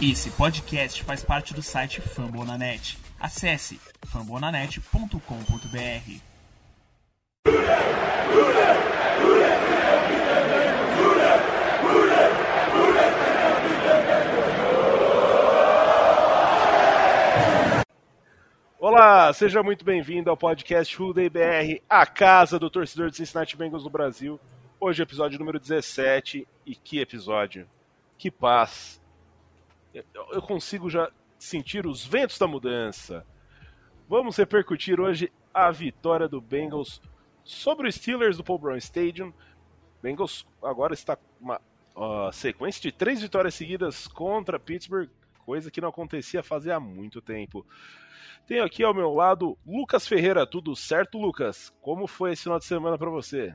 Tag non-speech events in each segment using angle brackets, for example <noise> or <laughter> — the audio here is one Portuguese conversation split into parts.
Esse podcast faz parte do site Fambonanet. Acesse fambonanet.com.br. Olá, seja muito bem-vindo ao podcast Day BR, a casa do torcedor de Cincinnati Bengals no Brasil. Hoje, episódio número 17. E que episódio! Que paz! Eu consigo já sentir os ventos da mudança. Vamos repercutir hoje a vitória do Bengals sobre os Steelers do Paul Brown Stadium. Bengals agora está uma uh, sequência de três vitórias seguidas contra Pittsburgh, coisa que não acontecia fazia muito tempo. Tenho aqui ao meu lado Lucas Ferreira. Tudo certo, Lucas? Como foi esse final de semana para você?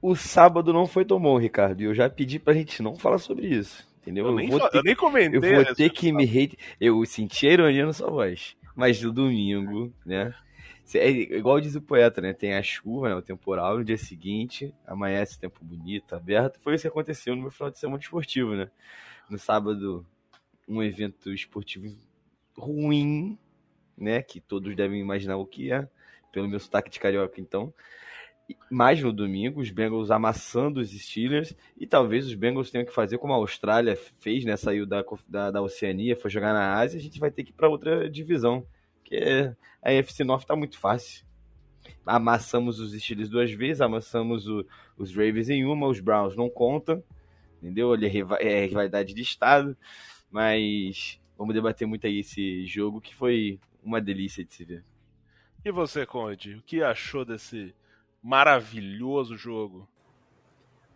O sábado não foi tão bom, Ricardo, e eu já pedi pra gente não falar sobre isso entendeu? Eu, eu nem, vou ter, eu nem comentei. Eu vou ter que me hate. Eu senti a ironia na sua voz. Mas no domingo, né? É igual diz o poeta, né? Tem a chuva, né? o temporal, no dia seguinte, amanhece tempo bonito, aberto. Foi isso que aconteceu no meu final de semana esportivo, né? No sábado, um evento esportivo ruim, né? Que todos devem imaginar o que é, pelo meu sotaque de carioca, então mais no domingo, os Bengals amassando os Steelers, e talvez os Bengals tenham que fazer como a Austrália fez, né? Saiu da, da, da Oceania, foi jogar na Ásia, a gente vai ter que ir para outra divisão, que a NFC North está muito fácil. Amassamos os Steelers duas vezes, amassamos o, os Ravens em uma, os Browns não contam, entendeu? Ele é rivalidade de estado, mas vamos debater muito aí esse jogo que foi uma delícia de se ver. E você, Conde, o que achou desse maravilhoso jogo?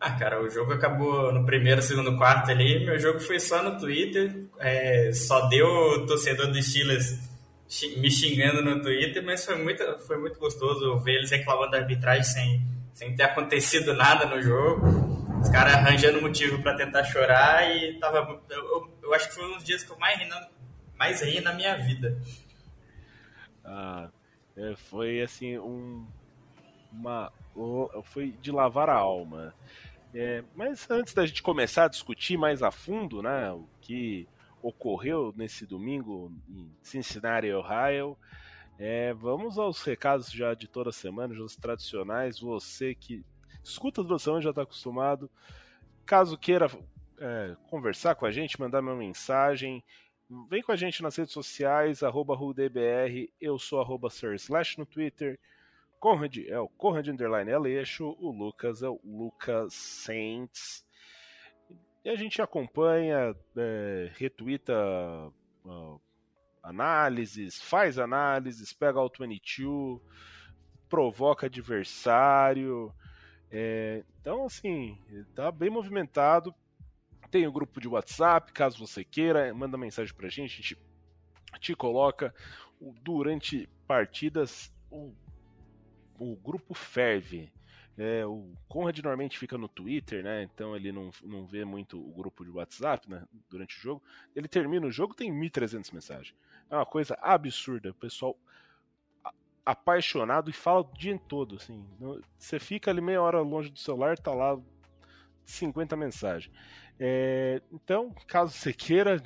Ah, cara, o jogo acabou no primeiro, segundo, quarto ali. Meu jogo foi só no Twitter. É, só deu o torcedor do Steelers me xingando no Twitter, mas foi muito, foi muito gostoso ver eles reclamando da arbitragem sem, sem ter acontecido nada no jogo. Os caras arranjando motivo para tentar chorar e tava. Eu, eu, eu, acho que foi um dos dias que eu mais ri na, mais ri na minha vida. Ah, é, foi assim um uma foi de lavar a alma. É, mas antes da gente começar a discutir mais a fundo, né, o que ocorreu nesse domingo em Cincinnati, Ohio, é, vamos aos recados já de toda semana, os tradicionais. Você que escuta toda semana já está acostumado. Caso queira é, conversar com a gente, mandar uma mensagem, vem com a gente nas redes sociais, arroba RudeBR, eu sou arroba no Twitter, Conrad é o Conrad Underline Aleixo, o Lucas é o Lucas Saints. E a gente acompanha, é, retuita uh, análises, faz análises, pega o 22, provoca adversário. É, então, assim, tá bem movimentado. Tem o um grupo de WhatsApp, caso você queira, manda mensagem pra gente, a gente te coloca durante partidas. O grupo ferve. É, o Conrad normalmente fica no Twitter, né? Então ele não, não vê muito o grupo de WhatsApp né, durante o jogo. Ele termina o jogo, tem 1.300 mensagens. É uma coisa absurda. O pessoal apaixonado e fala o dia todo. Assim, você fica ali meia hora longe do celular, tá lá 50 mensagens. É, então, caso você queira,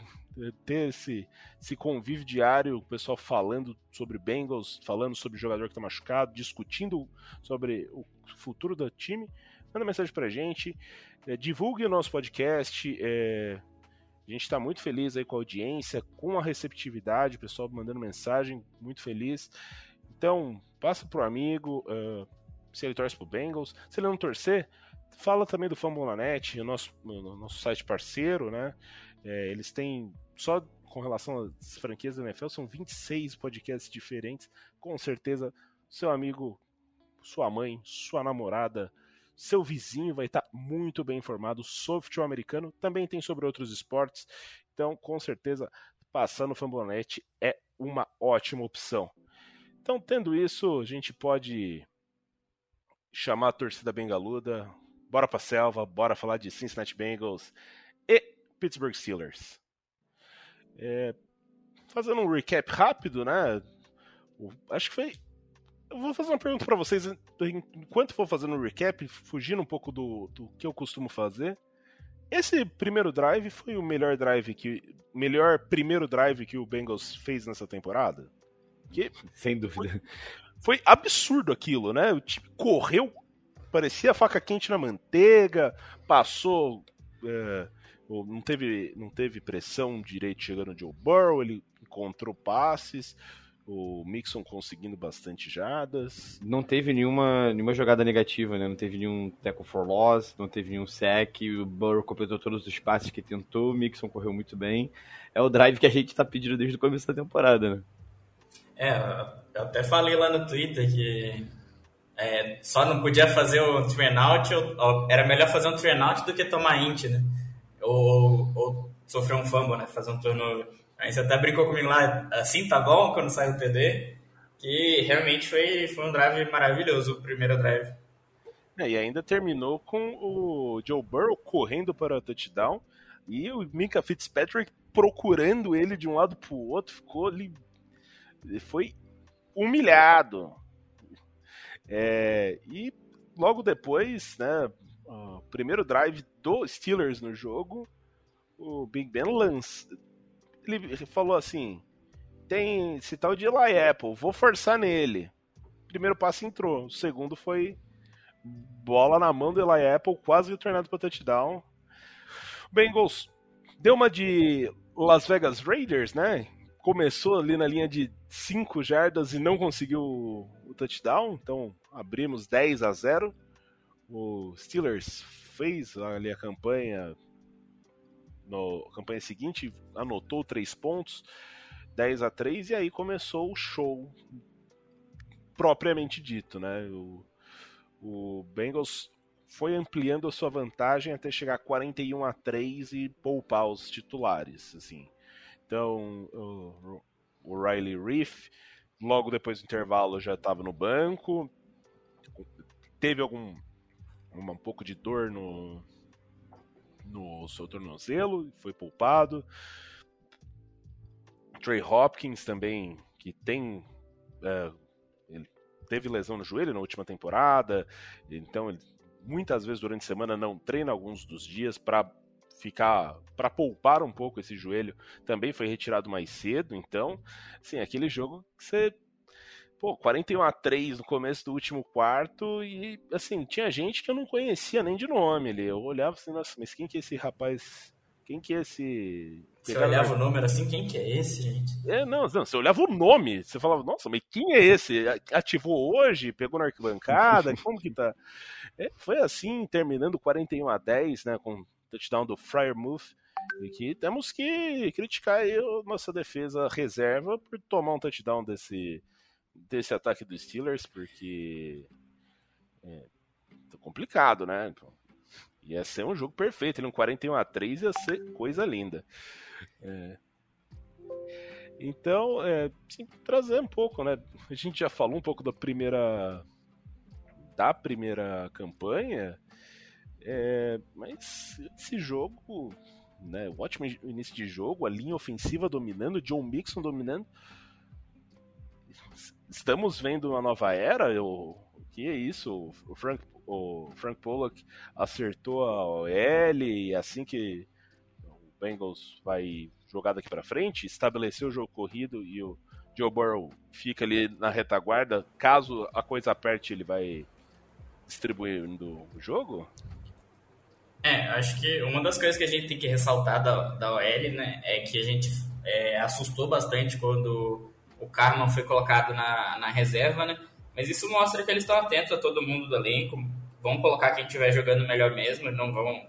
ter esse, esse convívio diário, o pessoal falando sobre Bengals, falando sobre o jogador que está machucado, discutindo sobre o futuro do time, manda mensagem pra gente, é, divulgue o nosso podcast, é, a gente está muito feliz aí com a audiência, com a receptividade, o pessoal mandando mensagem, muito feliz. Então, passa pro amigo, uh, se ele torce pro Bengals, se ele não torcer, fala também do Fambonanet, o nosso, o nosso site parceiro, né? É, eles têm, só com relação às franquias da NFL, são 26 podcasts diferentes. Com certeza, seu amigo, sua mãe, sua namorada, seu vizinho vai estar muito bem informado sobre futebol americano. Também tem sobre outros esportes. Então, com certeza, passar no Fambonet é uma ótima opção. Então, tendo isso, a gente pode chamar a torcida bengaluda, bora pra selva, bora falar de Cincinnati Bengals e Pittsburgh Steelers. É, fazendo um recap rápido, né? Acho que foi. Eu vou fazer uma pergunta para vocês enquanto for fazendo um recap, fugindo um pouco do, do que eu costumo fazer. esse primeiro drive foi o melhor drive que. Melhor primeiro drive que o Bengals fez nessa temporada? Que Sem dúvida. Foi, foi absurdo aquilo, né? O time correu, parecia faca quente na manteiga, passou. É, não, teve, não teve pressão direito chegando o Joe Burrow, ele encontrou passes o Mixon conseguindo bastante jadas. Não teve nenhuma, nenhuma jogada negativa, né? Não teve nenhum tackle for loss, não teve nenhum sack, o Burrow completou todos os passes que tentou, o Mixon correu muito bem. É o drive que a gente tá pedindo desde o começo da temporada, né? É, eu até falei lá no Twitter que é, só não podia fazer o train out, ou, era melhor fazer um train out do que tomar int, né? Ou, ou sofrer um fumble, né? Fazer um turnover. Aí você até brincou comigo lá, assim tá bom quando sai o TD, que realmente foi, foi um drive maravilhoso, o primeiro drive. É, e ainda terminou com o Joe Burrow correndo para o touchdown e o Mika Fitzpatrick procurando ele de um lado para o outro, ficou ali. Foi humilhado. É, e logo depois, né, o primeiro drive do Steelers no jogo, o Big Ben lança, ele falou assim: tem esse tal de Eli Apple, vou forçar nele. primeiro passo entrou, o segundo foi bola na mão do Eli Apple, quase treinado para touchdown. Bengals deu uma de Las Vegas Raiders, né? Começou ali na linha de 5 jardas e não conseguiu o touchdown, então abrimos 10 a 0. O Steelers fez ali a campanha na campanha seguinte, anotou três pontos, 10 a 3 e aí começou o show propriamente dito, né? O, o Bengals foi ampliando a sua vantagem até chegar a 41 a 3 e poupar os titulares, assim. Então, o, o Riley Reef, logo depois do intervalo, já estava no banco, teve algum um pouco de dor no, no seu tornozelo, foi poupado. Trey Hopkins também, que tem. É, ele teve lesão no joelho na última temporada, então ele muitas vezes durante a semana não treina alguns dos dias para ficar para poupar um pouco esse joelho também foi retirado mais cedo então assim aquele jogo que você pô, 41 a 3 no começo do último quarto e assim, tinha gente que eu não conhecia nem de nome ali. Eu olhava assim, nossa, mas quem que é esse rapaz? Quem que é esse. Você olhava o número assim, quem que é esse, gente? É, não, não, você olhava o nome, você falava, nossa, mas quem é esse? Ativou hoje, pegou na arquibancada, <laughs> como que tá? É, foi assim, terminando 41 a 10, né, com o touchdown do Fryermuth. E que temos que criticar aí a nossa defesa reserva por tomar um touchdown desse, desse ataque dos Steelers, porque é tá complicado, né? Então, ia ser um jogo perfeito, ele um 41 a 3 ia ser coisa linda. É. Então, é, sim, trazer um pouco, né? A gente já falou um pouco da primeira da primeira campanha, é, mas esse jogo, né? O ótimo início de jogo, a linha ofensiva dominando, John Mixon dominando estamos vendo uma nova era? O, que é isso? O Frank, o Frank Pollock acertou a OL e assim que o Bengals vai jogar daqui para frente, estabeleceu o jogo corrido e o Joe Burrow fica ali na retaguarda. Caso a coisa aperte, ele vai distribuindo o jogo? É, acho que uma das coisas que a gente tem que ressaltar da, da OL, né, é que a gente é, assustou bastante quando o Carman foi colocado na, na reserva, né? Mas isso mostra que eles estão atentos a todo mundo do elenco, vão colocar quem estiver jogando melhor mesmo, não vão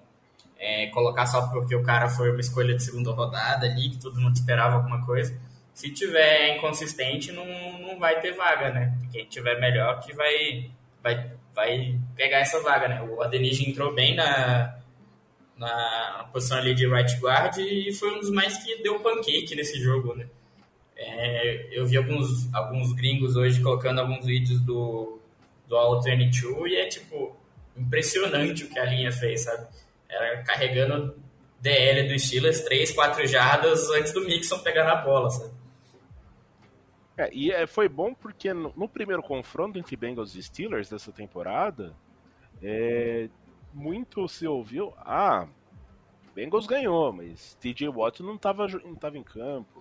é, colocar só porque o cara foi uma escolha de segunda rodada ali, que todo mundo esperava alguma coisa. Se tiver inconsistente, não, não vai ter vaga, né? Quem tiver melhor que vai, vai, vai pegar essa vaga, né? O Adeniji entrou bem na, na posição ali de right guard e foi um dos mais que deu pancake nesse jogo, né? É, eu vi alguns, alguns gringos hoje colocando alguns vídeos do, do All 22 e é tipo impressionante o que a linha fez, sabe? Era carregando DL do Steelers 3, 4 jardas antes do Mixon pegar na bola, sabe? É, e é, foi bom porque no, no, primeiro confronto entre Bengals e Steelers dessa temporada, é, muito se ouviu, ah, Bengals ganhou, mas TJ Watt não estava não tava em campo.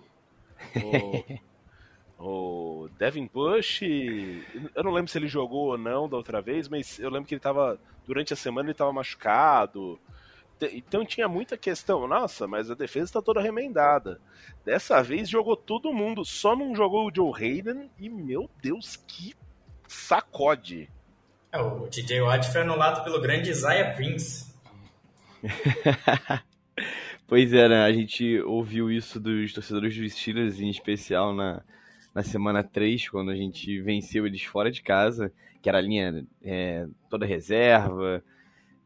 O, o Devin Bush, eu não lembro se ele jogou ou não da outra vez, mas eu lembro que ele estava durante a semana ele estava machucado. Então tinha muita questão, nossa, mas a defesa está toda remendada. Dessa vez jogou todo mundo, só não jogou o Joe Hayden e, meu Deus, que sacode. É, o TJ Watt foi anulado pelo grande Isaiah Prince. <laughs> pois é, né? A gente ouviu isso dos torcedores dos Steelers, em especial na, na semana 3, quando a gente venceu eles fora de casa, que era a linha é, toda reserva,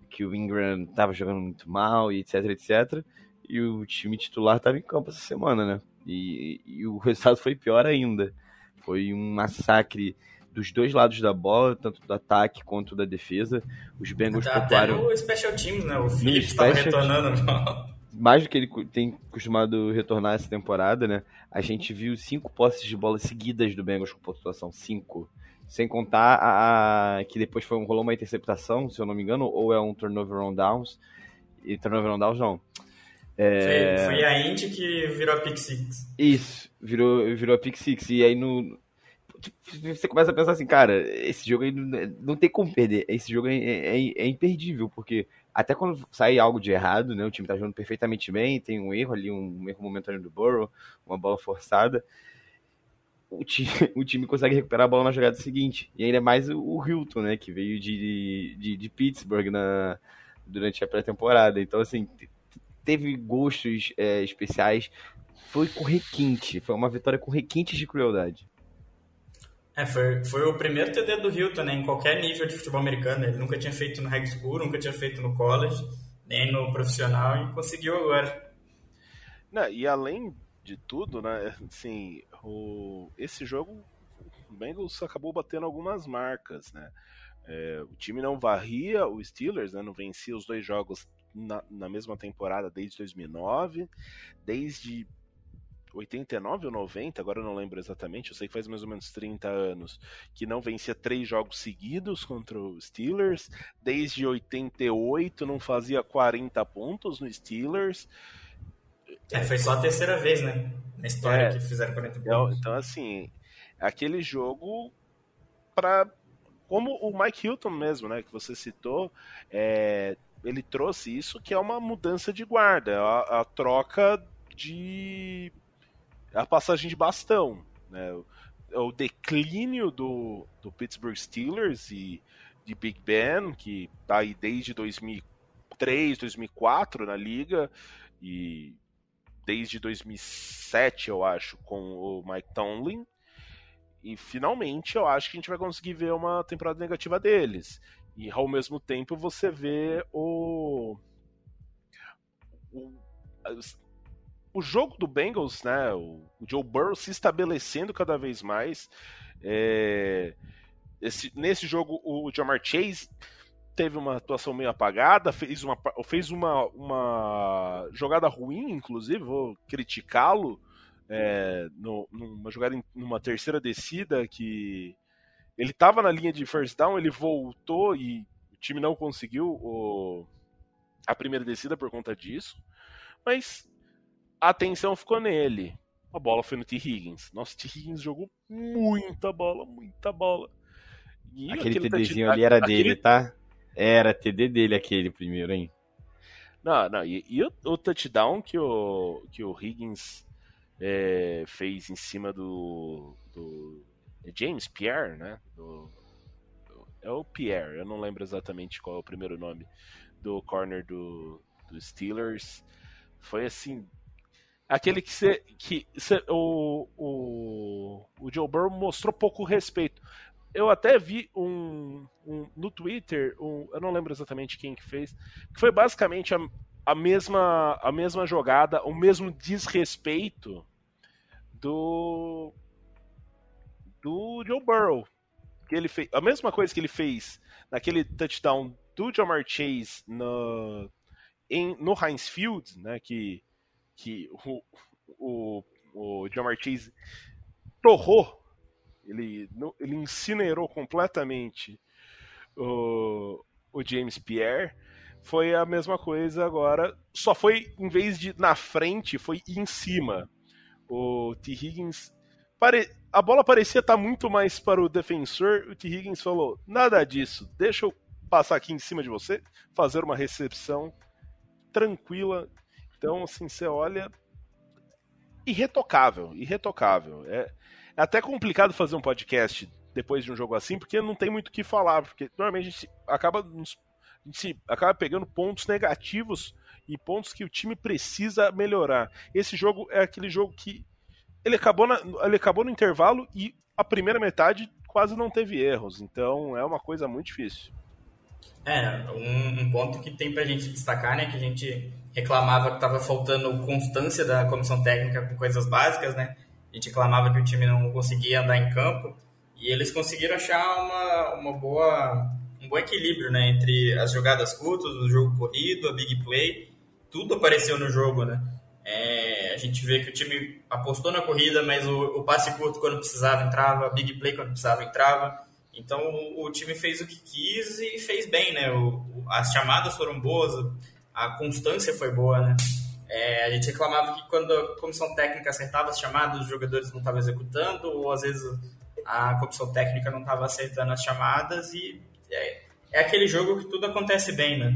que o Ingram estava jogando muito mal e etc, etc. E o time titular estava em campo essa semana, né? E, e, o resultado foi pior ainda. Foi um massacre dos dois lados da bola, tanto do ataque quanto da defesa. Os Bengals Até. Até no Special Teams, né? O Phillips estava retornando. Mais do que ele tem costumado retornar essa temporada, né? A gente viu cinco posses de bola seguidas do Bengals com pontuação. Cinco. Sem contar a, a, que depois foi, rolou uma interceptação, se eu não me engano, ou é um turnover on downs. E turnover on downs não. É... Foi, foi, a Indy que virou a pick six. Isso, virou, virou a pick six. E aí no. Você começa a pensar assim, cara, esse jogo aí não, não tem como perder. Esse jogo é, é, é, imperdível, porque até quando sai algo de errado, né? O time tá jogando perfeitamente bem, tem um erro ali, um erro momentâneo do Burrow, uma bola forçada o time, <laughs> o time consegue recuperar a bola na jogada seguinte. E ainda mais o, Hilton, né? Que veio de, de, de Pittsburgh na, durante a pré-temporada. Então, assim, teve gostos é, especiais. Foi com requinte. Foi uma vitória com requintes de crueldade. É, foi, foi o primeiro TD do Hilton, né? Em qualquer nível de futebol americano. Ele nunca tinha feito no high school, nunca tinha feito no college, nem no profissional, e conseguiu agora. Não, e além de tudo, né? Assim, o, esse jogo, o Bengals acabou batendo algumas marcas, né? É, o time não varria o Steelers, né? Não vencia os dois jogos na, na mesma temporada desde 2009, desde 89 ou 90, agora eu não lembro exatamente, eu sei que faz mais ou menos 30 anos, que não vencia três jogos seguidos contra os Steelers, desde 88 não fazia 40 pontos no Steelers, é, foi só a terceira vez, né? Na história é, que fizeram 40 então, pontos. Então, assim, aquele jogo para como o Mike Hilton mesmo, né, que você citou, é, ele trouxe isso que é uma mudança de guarda, é a, a troca de a passagem de bastão, né, o, é o declínio do, do Pittsburgh Steelers e de Big Ben, que tá aí desde 2003, 2004 na liga e desde 2007, eu acho, com o Mike Tomlin. E finalmente eu acho que a gente vai conseguir ver uma temporada negativa deles. E ao mesmo tempo você vê o. O, o jogo do Bengals, né? O, Joe Burrow se estabelecendo cada vez mais. É, esse, nesse jogo, o Jamar Chase teve uma atuação meio apagada, fez uma, fez uma, uma jogada ruim, inclusive, vou criticá-lo, é, numa jogada, numa terceira descida que ele estava na linha de first down, ele voltou e o time não conseguiu o, a primeira descida por conta disso, mas a atenção ficou nele. A bola foi no T. Higgins. Nossa, T. Higgins jogou muita bola, muita bola. E aquele TDzinho ali era aquele, dele, tá? Era TD dele aquele primeiro, hein? Não, não. E, e o, o, touchdown que o, que o Higgins é, fez em cima do, do é James Pierre, né? Do, do, é o Pierre, eu não lembro exatamente qual é o primeiro nome do corner do, do Steelers. Foi assim. Aquele que, que cê, o, o, o Joe Burrow mostrou pouco respeito eu até vi um, um no Twitter, um, eu não lembro exatamente quem que fez, que foi basicamente a, a, mesma, a mesma jogada, o mesmo desrespeito do do Joe Burrow. Que ele fez, a mesma coisa que ele fez naquele touchdown do Jamar Chase no, em, no Heinz Field, né, que, que o, o, o Jamar Chase torrou ele, ele incinerou completamente o, o James Pierre. foi a mesma coisa agora. Só foi, em vez de na frente, foi em cima. O T. Higgins. Pare... A bola parecia estar muito mais para o defensor. O T. Higgins falou: nada disso, deixa eu passar aqui em cima de você, fazer uma recepção tranquila. Então, assim, você olha. Irretocável, irretocável. É, é até complicado fazer um podcast depois de um jogo assim, porque não tem muito o que falar, porque normalmente a gente acaba, a gente acaba pegando pontos negativos e pontos que o time precisa melhorar. Esse jogo é aquele jogo que ele acabou, na, ele acabou no intervalo e a primeira metade quase não teve erros, então é uma coisa muito difícil. É, um, um ponto que tem pra gente destacar, né, que a gente reclamava que estava faltando constância da comissão técnica com coisas básicas, né, a gente reclamava que o time não conseguia andar em campo, e eles conseguiram achar uma, uma boa, um bom equilíbrio né, entre as jogadas curtas, o jogo corrido, a big play. Tudo apareceu no jogo. Né? É, a gente vê que o time apostou na corrida, mas o, o, passe curto quando precisava entrava, a big play quando precisava entrava. Então o, o time fez o que quis e fez bem. Né? O, as chamadas foram boas, a constância foi boa. Né? É, a gente reclamava que quando a comissão técnica acertava as chamadas, os jogadores não estavam executando, ou às vezes a comissão técnica não estava acertando as chamadas e é, é, aquele jogo que tudo acontece bem, né?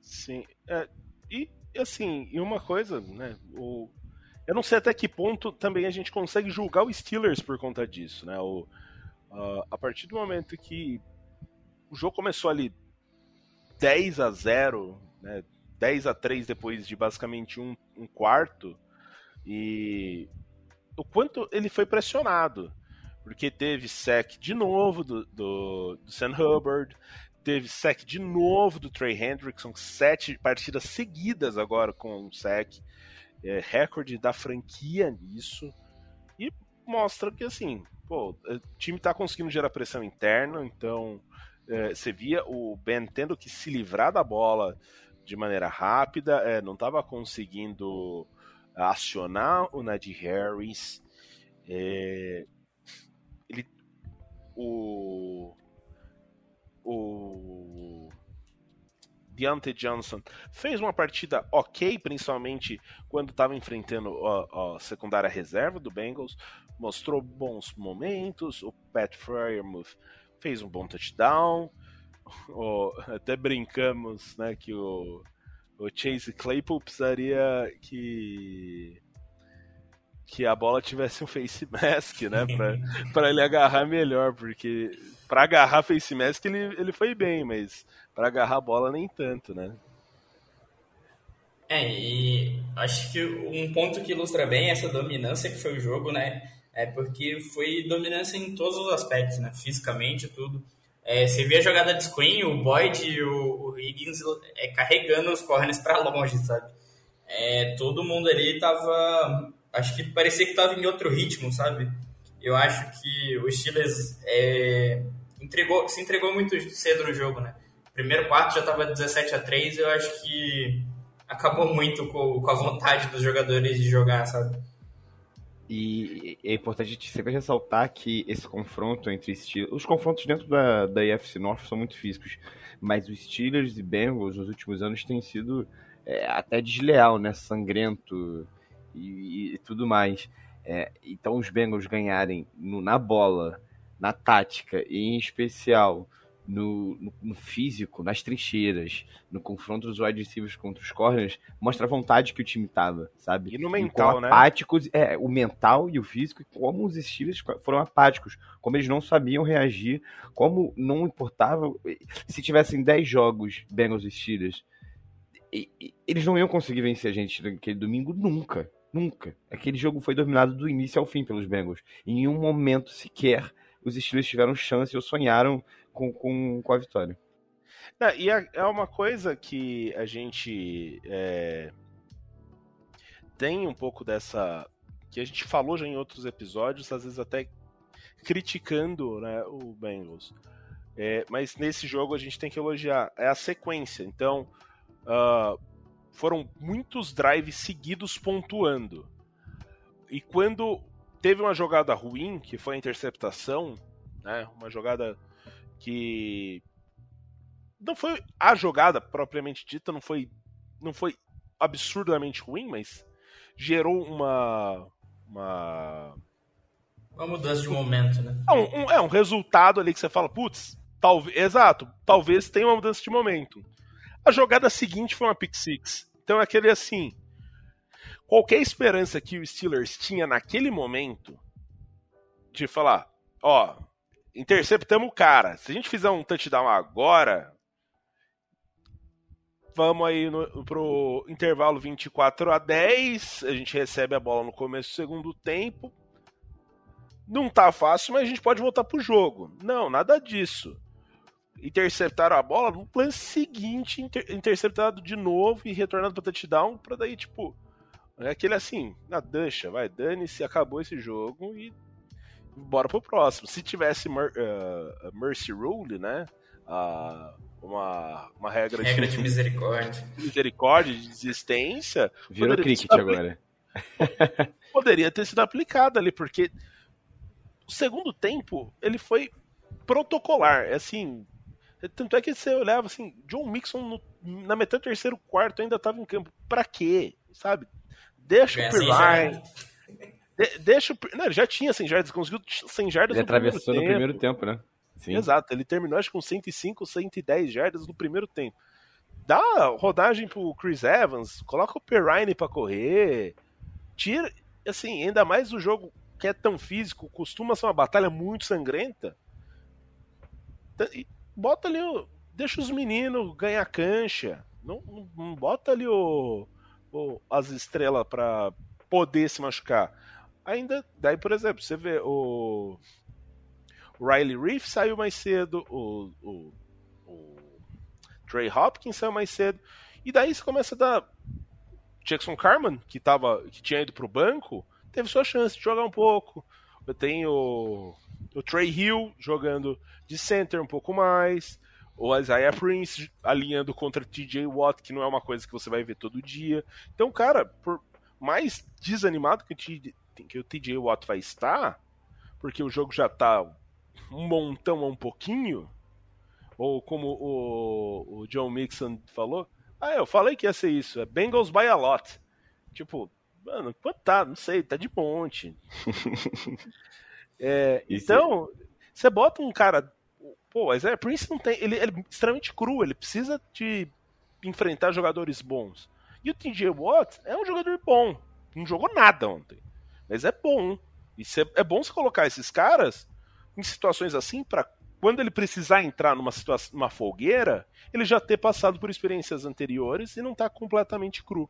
Sim. É, e assim, e uma coisa, né? O, eu não sei até que ponto também a gente consegue julgar o Steelers por conta disso, né? O, a partir do momento que o jogo começou ali 10 a 0, né? 10 a 3 depois de basicamente um, um quarto, e o quanto ele foi pressionado. Porque teve sec de novo do, do, do Sam Hubbard, teve sec de novo do Trey Hendrickson, sete partidas seguidas agora com um sec. É, recorde da franquia nisso. E mostra que assim, pô, o time tá conseguindo gerar pressão interna, então é, você via o Ben tendo que se livrar da bola de maneira rápida, é, não estava conseguindo acionar o Najee Harris. É, ele, o, o Deontay Johnson fez uma partida ok, principalmente quando estava enfrentando a, a, secundária reserva do Bengals. Mostrou bons momentos. O Pat Fryermuth fez um bom touchdown. <laughs> O, até brincamos né, que o o Chase Claypool precisaria que que a bola tivesse um face mask, né, para ele agarrar melhor, porque para agarrar face mask ele, ele foi bem, mas para agarrar a bola nem tanto, né? É, e acho que um ponto que ilustra bem essa dominância que foi o jogo, né, é porque foi dominância em todos os aspectos, né, fisicamente tudo. É, você vê a jogada de screen, o Boyd e o, o Higgins é, carregando os corners para longe, sabe? É, todo mundo ali tava. Acho que parecia que tava em outro ritmo, sabe? Eu acho que o Steelers é, entregou, se entregou muito cedo no jogo, né? Primeiro quarto já tava 17 a 3 eu acho que acabou muito com, com a vontade dos jogadores de jogar, sabe? E é importante sempre ressaltar que esse confronto entre. Os confrontos dentro da, da AFC North são muito físicos, mas os Steelers e Bengals nos últimos anos têm sido é, até desleal, né? Sangrento e, e tudo mais. É, então, os Bengals ganharem no, na bola, na tática e em especial no, no, no, físico, nas trincheiras, no confronto dos wide receivers contra os corners, mostra a vontade que o time tava, sabe? E no mental, e né? Apáticos, é, o mental e o físico, e como os Steelers foram apáticos, como eles não sabiam reagir, como não importava se tivessem 10 jogos Bengals e Steelers, e, e, eles não iam conseguir vencer a gente naquele domingo nunca, nunca. Aquele jogo foi dominado do início ao fim pelos Bengals. Em nenhum momento sequer os Steelers tiveram chance ou sonharam com, com, com a vitória. Não, e é, é uma coisa que a gente é, tem um pouco dessa. que a gente falou já em outros episódios, às vezes até criticando né, o Bengals. É, mas nesse jogo a gente tem que elogiar é a sequência. Então, uh, foram muitos drives seguidos pontuando. E quando teve uma jogada ruim, que foi a interceptação, né, uma jogada que não foi a jogada propriamente dita, não foi, não foi absurdamente ruim, mas gerou uma. Uma, uma mudança de momento, né? É um, um, é um resultado ali que você fala, putz, talvez. Exato, talvez tenha uma mudança de momento. A jogada seguinte foi uma pick six. Então é aquele assim. Qualquer esperança que o Steelers tinha naquele momento de falar, ó, interceptamos o cara. Se a gente fizer um touchdown agora, vamos aí no, pro intervalo 24 a 10. A gente recebe a bola no começo do segundo tempo. Não tá fácil, mas a gente pode voltar pro jogo. Não, nada disso. Interceptaram a bola no plano seguinte, inter, interceptado de novo e retornado para touchdown, para daí, tipo, é aquele assim, na dança, vai, dane-se, acabou esse jogo e bora pro próximo. Se tivesse uh, Mercy Rule, né? Uh, uma, uma regra, regra de, de misericórdia. Misericórdia, de existência. Virou cricket agora. Poderia ter sido aplicada ali, porque o segundo tempo ele foi protocolar. É assim. Tanto é que você olhava assim, John Mixon no, na metade do terceiro quarto ainda estava em campo. Pra quê? Sabe? Deixa o Pirline. De, deixa o. Não, ele já tinha 100 jardas, conseguiu 100 jardas ele no atravessou primeiro no primeiro tempo, né? Sim. Exato, ele terminou acho com 105, 110 jardas no primeiro tempo. Dá rodagem pro Chris Evans, coloca o Perrine para correr, tira, assim, ainda mais o jogo que é tão físico, costuma ser uma batalha muito sangrenta. E bota ali, deixa os meninos ganhar cancha, não, não, não bota ali o, o as estrelas para poder se machucar. Ainda, daí, por exemplo, você vê o Riley Reef saiu mais cedo, o, o, o Trey Hopkins saiu mais cedo. E daí você começa a dar. Jackson Carman, que, tava, que tinha ido para o banco, teve sua chance de jogar um pouco. Eu tenho o, o Trey Hill jogando de center um pouco mais. O Isaiah Prince alinhando contra TJ Watt, que não é uma coisa que você vai ver todo dia. Então, cara, por mais desanimado que o, que o TJ Watt vai estar, porque o jogo já tá um montão a um pouquinho, ou como o, o John Mixon falou, ah, eu falei que ia ser isso, é Bengals by a lot. Tipo, mano, quanto tá? Não sei, tá de monte. <laughs> é, então, você bota um cara. Pô, mas é, Prince não tem. Ele, ele é extremamente cru, ele precisa de enfrentar jogadores bons. E o TJ Watt é um jogador bom. Não jogou nada ontem. Mas é bom. E cê, é bom você colocar esses caras em situações assim para quando ele precisar entrar numa situação, numa fogueira, ele já ter passado por experiências anteriores e não tá completamente cru.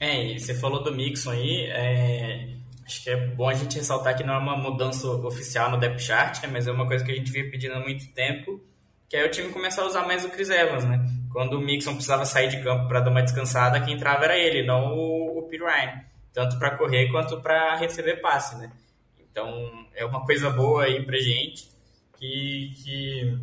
É, e você falou do Mixon aí, é... acho que é bom a gente ressaltar que não é uma mudança oficial no depth chart, né, mas é uma coisa que a gente vinha pedindo há muito tempo, que é o time começar a usar mais o Chris Evans, né? Quando o Mixon precisava sair de campo para dar uma descansada, quem entrava era ele, não o, o Ryan, tanto para correr quanto para receber passe, né? Então, é uma coisa boa aí pra gente que, que,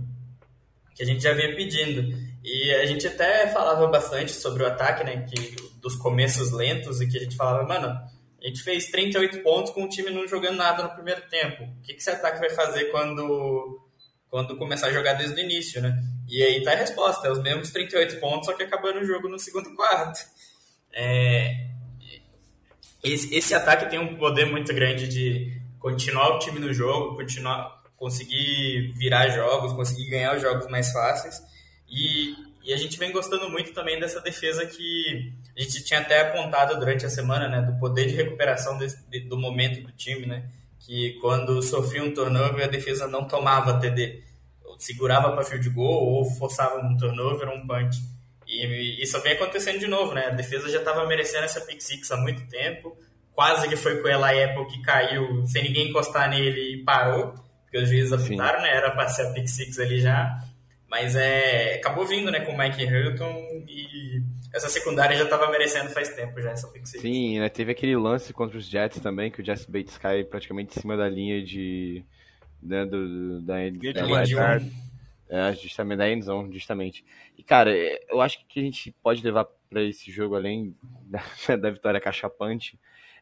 que a gente já vinha pedindo. E a gente até falava bastante sobre o ataque, né? Que, dos começos lentos e que a gente falava, mano, a gente fez 38 pontos com o time não jogando nada no primeiro tempo. O que, que esse ataque vai fazer quando, quando começar a jogar desde o início, né? E aí tá a resposta, é os mesmos 38 pontos, só que acabando o jogo no segundo <laughs> quarto. É, esse, esse ataque tem um poder muito grande de continuar o time no jogo, continuar, conseguir virar jogos, conseguir ganhar os jogos mais fáceis. E, e a gente vem gostando muito também dessa defesa que a gente tinha até apontado durante a semana, né, do poder de recuperação desse, do momento do time, né, que quando sofria um turnover a defesa não tomava TD, segurava para field goal ou forçava um turnover ou um punch. E isso vem acontecendo de novo, né? A defesa já estava merecendo essa pick six há muito tempo quase que foi com o Eli Apple que caiu sem ninguém encostar nele e parou, porque os juízes apitaram, né? Era para ser a pick six ali já. Mas é, acabou vindo, né, com o Mike Hilton e essa secundária já estava merecendo faz tempo já essa pick six. Sim, né, teve aquele lance contra os Jets também, que o Jesse Bates cai praticamente em cima da linha de... Né, do, da, da, da, é, justamente da endzone, justamente. E, cara, eu acho que a gente pode levar para esse jogo, além da, <laughs> da vitória cachapante,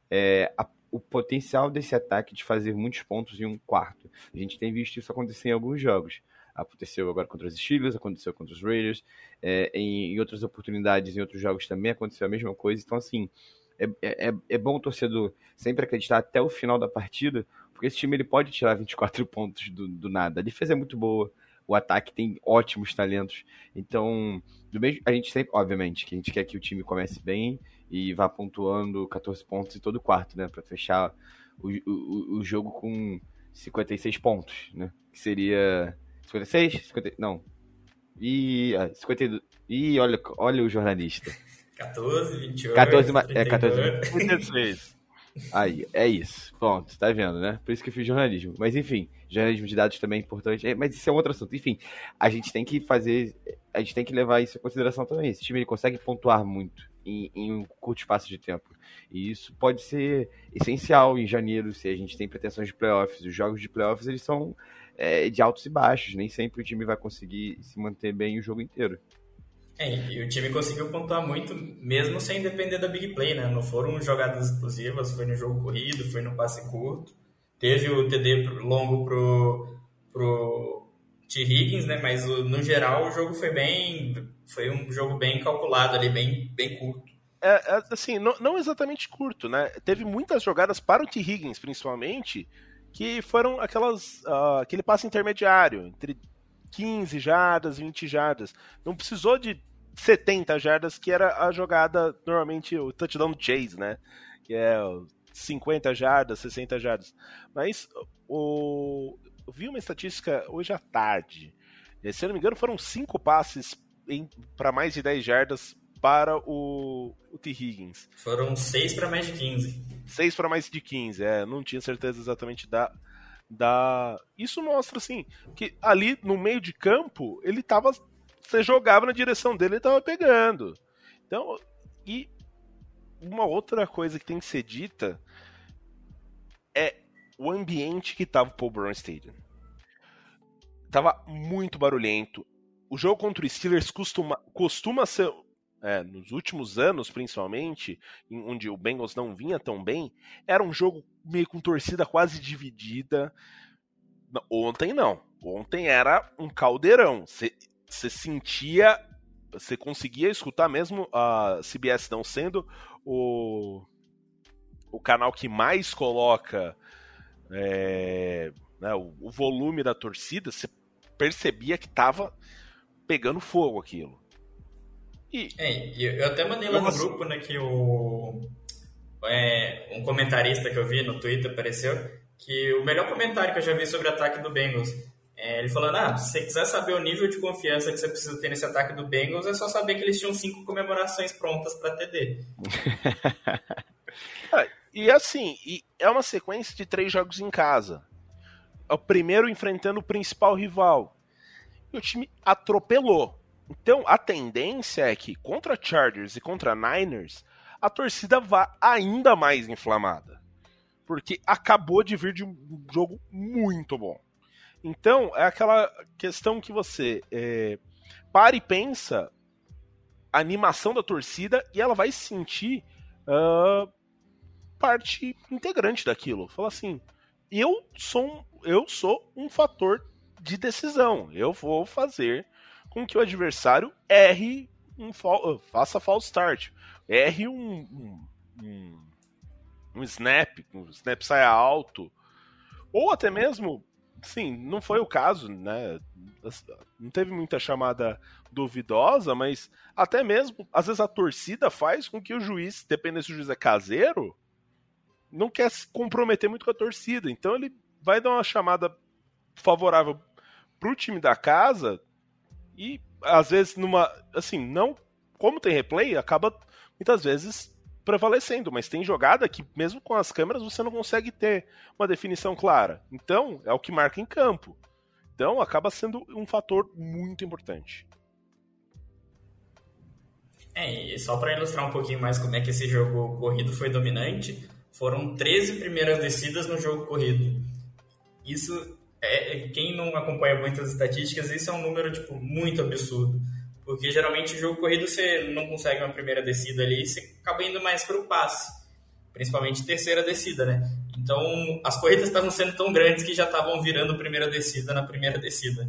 é, a, o potencial desse ataque de fazer muitos pontos em um quarto. A gente tem visto isso acontecer em alguns jogos. Aconteceu agora contra os Steelers, aconteceu contra os Raiders, é, em, em, outras oportunidades, em outros jogos também aconteceu a mesma coisa. Então, assim, é, é, é bom o torcedor sempre acreditar até o final da partida, porque esse time ele pode tirar <laughs> 24 pontos do, do nada. A defesa é muito boa, o ataque tem ótimos talentos. Então, do mesmo, a gente sempre, obviamente, que a gente quer que o time comece bem e vá pontuando 14 pontos em todo quarto, né? Para fechar o, o, o jogo com 56 pontos, né? Que seria 56? 50, não. E, ah, 52. E olha, olha o jornalista. 14, 28. 14, 32. é, 14, 26. Aí, é isso. Pronto, tá vendo, né? Por isso que eu fiz jornalismo. Mas enfim, jornalismo de dados também é importante. É, mas isso é um outro assunto. Enfim, a gente tem que fazer. A gente tem que levar isso em consideração também. Esse time ele consegue pontuar muito em, em um curto espaço de tempo. E isso pode ser essencial em janeiro, se a gente tem pretensões de playoffs. Os jogos de playoffs eles são é, de altos e baixos. Nem sempre o time vai conseguir se manter bem o jogo inteiro. É, e o time conseguiu pontuar muito, mesmo sem depender da big play, né? Não foram jogadas explosivas, foi no jogo corrido, foi no passe curto. Teve o TD longo pro, pro T. Higgins, né? Mas no geral o jogo foi bem. Foi um jogo bem calculado ali, bem, bem curto. É, é, assim, não, não, exatamente curto, né? Teve muitas jogadas para o T. Higgins, principalmente, que foram aquelas. Uh, aquele passe intermediário, entre 15 jardas, 20 jardas. Não precisou de 70 jardas, que era a jogada, normalmente, o touchdown do Chase, né? Que é 50 jardas, 60 jardas. Mas o... eu vi uma estatística hoje à tarde. Se eu não me engano, foram cinco passes para mais de 10 jardas para o, o T. Higgins. Foram seis para mais de 15. Seis para mais de 15, é. Não tinha certeza exatamente da, da. Isso mostra assim que ali no meio de campo ele tava. Você jogava na direção dele, ele tava pegando. Então, e uma outra coisa que tem que ser dita é o ambiente que tava o Paul Brown Stadium. Tava muito barulhento. O jogo contra o Steelers costuma, costuma ser é, nos últimos anos, principalmente, onde o Bengals não vinha tão bem, era um jogo meio com torcida quase dividida. Ontem não. Ontem era um caldeirão. Você sentia, você conseguia escutar mesmo a CBS não sendo o, o canal que mais coloca é, né, o, o volume da torcida, você percebia que tava pegando fogo aquilo. E... É, eu até mandei lá no grupo, né, que o... É, um comentarista que eu vi no Twitter apareceu que o melhor comentário que eu já vi sobre o ataque do Bengals é ele falando, ah, se você quiser saber o nível de confiança que você precisa ter nesse ataque do Bengals, é só saber que eles tinham cinco comemorações prontas para TD. é, e assim, e é uma sequência de três jogos em casa. É o primeiro enfrentando o principal rival. E o time atropelou. Então, a tendência é que contra Chargers e contra Niners, a torcida vá ainda mais inflamada. Porque acabou de vir de um jogo muito bom. Então, é aquela questão que você é, para e pensa a animação da torcida e ela vai se sentir uh, parte integrante daquilo. Fala assim, eu sou eu sou um fator de decisão. Eu vou fazer com que o adversário erre um faça false start, erre um, um, um, um snap, um snap saia alto, ou até mesmo, sim, não foi o caso, né? Não teve muita chamada duvidosa, mas até mesmo, às vezes a torcida faz com que o juiz, dependendo se o juiz é caseiro, não quer se comprometer muito com a torcida. Então ele vai dar uma chamada favorável pro time da casa e às vezes numa. Assim, não. Como tem replay, acaba muitas vezes prevalecendo, mas tem jogada que, mesmo com as câmeras, você não consegue ter uma definição clara. Então, é o que marca em campo. Então, acaba sendo um fator muito importante. É, e só para ilustrar um pouquinho mais como é que esse jogo corrido foi dominante, foram 13 primeiras descidas no jogo corrido. Isso é, quem não acompanha muitas estatísticas, isso é um número tipo, muito absurdo. Porque geralmente o jogo corrido você não consegue uma primeira descida ali, você acaba indo mais para o passe. Principalmente terceira descida, né? Então as corridas estavam sendo tão grandes que já estavam virando primeira descida na primeira descida.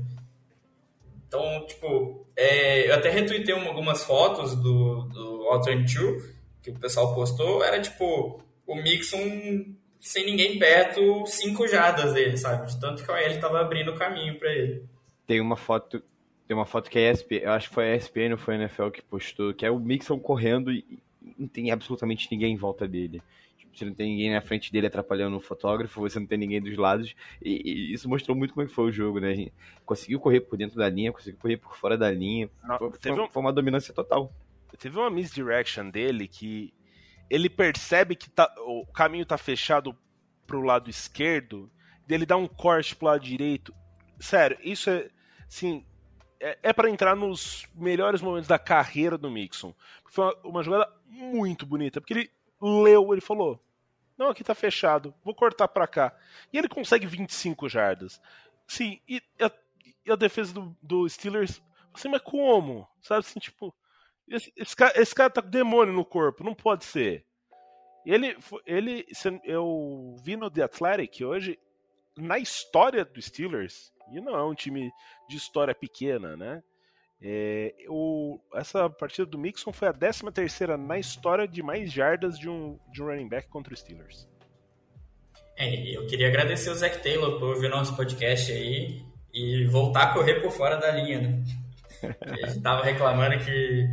Então, tipo, é, eu até retuitei algumas fotos do, do 22 que o pessoal postou. Era tipo, o Mixon sem ninguém perto, cinco jadas dele, sabe? De tanto que o AL tava abrindo o caminho para ele. Tem uma foto. Tem uma foto que é ESPN, eu acho que foi a ESPN ou foi a NFL que postou, que é o Mixon correndo e não tem absolutamente ninguém em volta dele. Tipo, você não tem ninguém na frente dele atrapalhando o fotógrafo, você não tem ninguém dos lados. E, e isso mostrou muito como é foi o jogo, né? Conseguiu correr por dentro da linha, conseguiu correr por fora da linha. Não, foi, foi, um... foi uma dominância total. Teve uma misdirection dele que ele percebe que tá, o caminho tá fechado pro lado esquerdo, ele dá um corte pro lado direito. Sério, isso é, assim, é, é para entrar nos melhores momentos da carreira do Mixon. Foi uma, uma, jogada muito bonita, porque ele leu, ele falou: Não, aqui tá fechado, vou cortar para cá. E ele consegue 25 jardas. Sim, e a, e a defesa do, do Steelers, assim, mas como? Sabe assim, tipo, esse, esse, cara, esse cara tá com demônio no corpo, não pode ser. Ele, ele, eu vi no The Athletic hoje, na história do Steelers, e não é um time de história pequena, né? É, o, essa partida do Mixon foi a 13 terceira na história de mais jardas de um, de um running back contra os Steelers. É, eu queria agradecer o Zach Taylor por ouvir nosso podcast aí e voltar a correr por fora da linha, né? <laughs> A gente tava reclamando que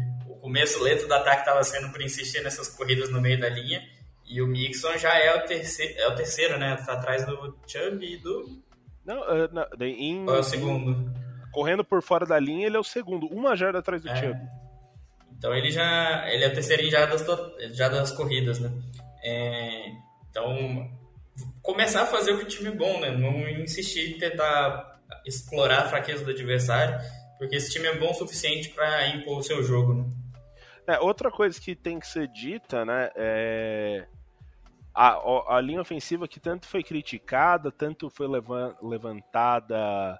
começo lento do ataque estava sendo por insistir nessas corridas no meio da linha. E o Mixon já é o terceiro, é o terceiro né? Tá atrás do Chubb e do. Não, uh, não em, Ou é o segundo? Correndo por fora da linha, ele é o segundo. Uma jarda atrás do é. Chubb. Então ele já. Ele é o terceiro já das, já das corridas, né? É, então, começar a fazer o que o time bom, né? Não insistir em tentar explorar a fraqueza do adversário, porque esse time é bom o suficiente para impor o seu jogo, né? É, outra coisa que tem que ser dita, né, é a, a linha ofensiva que tanto foi criticada, tanto foi levantada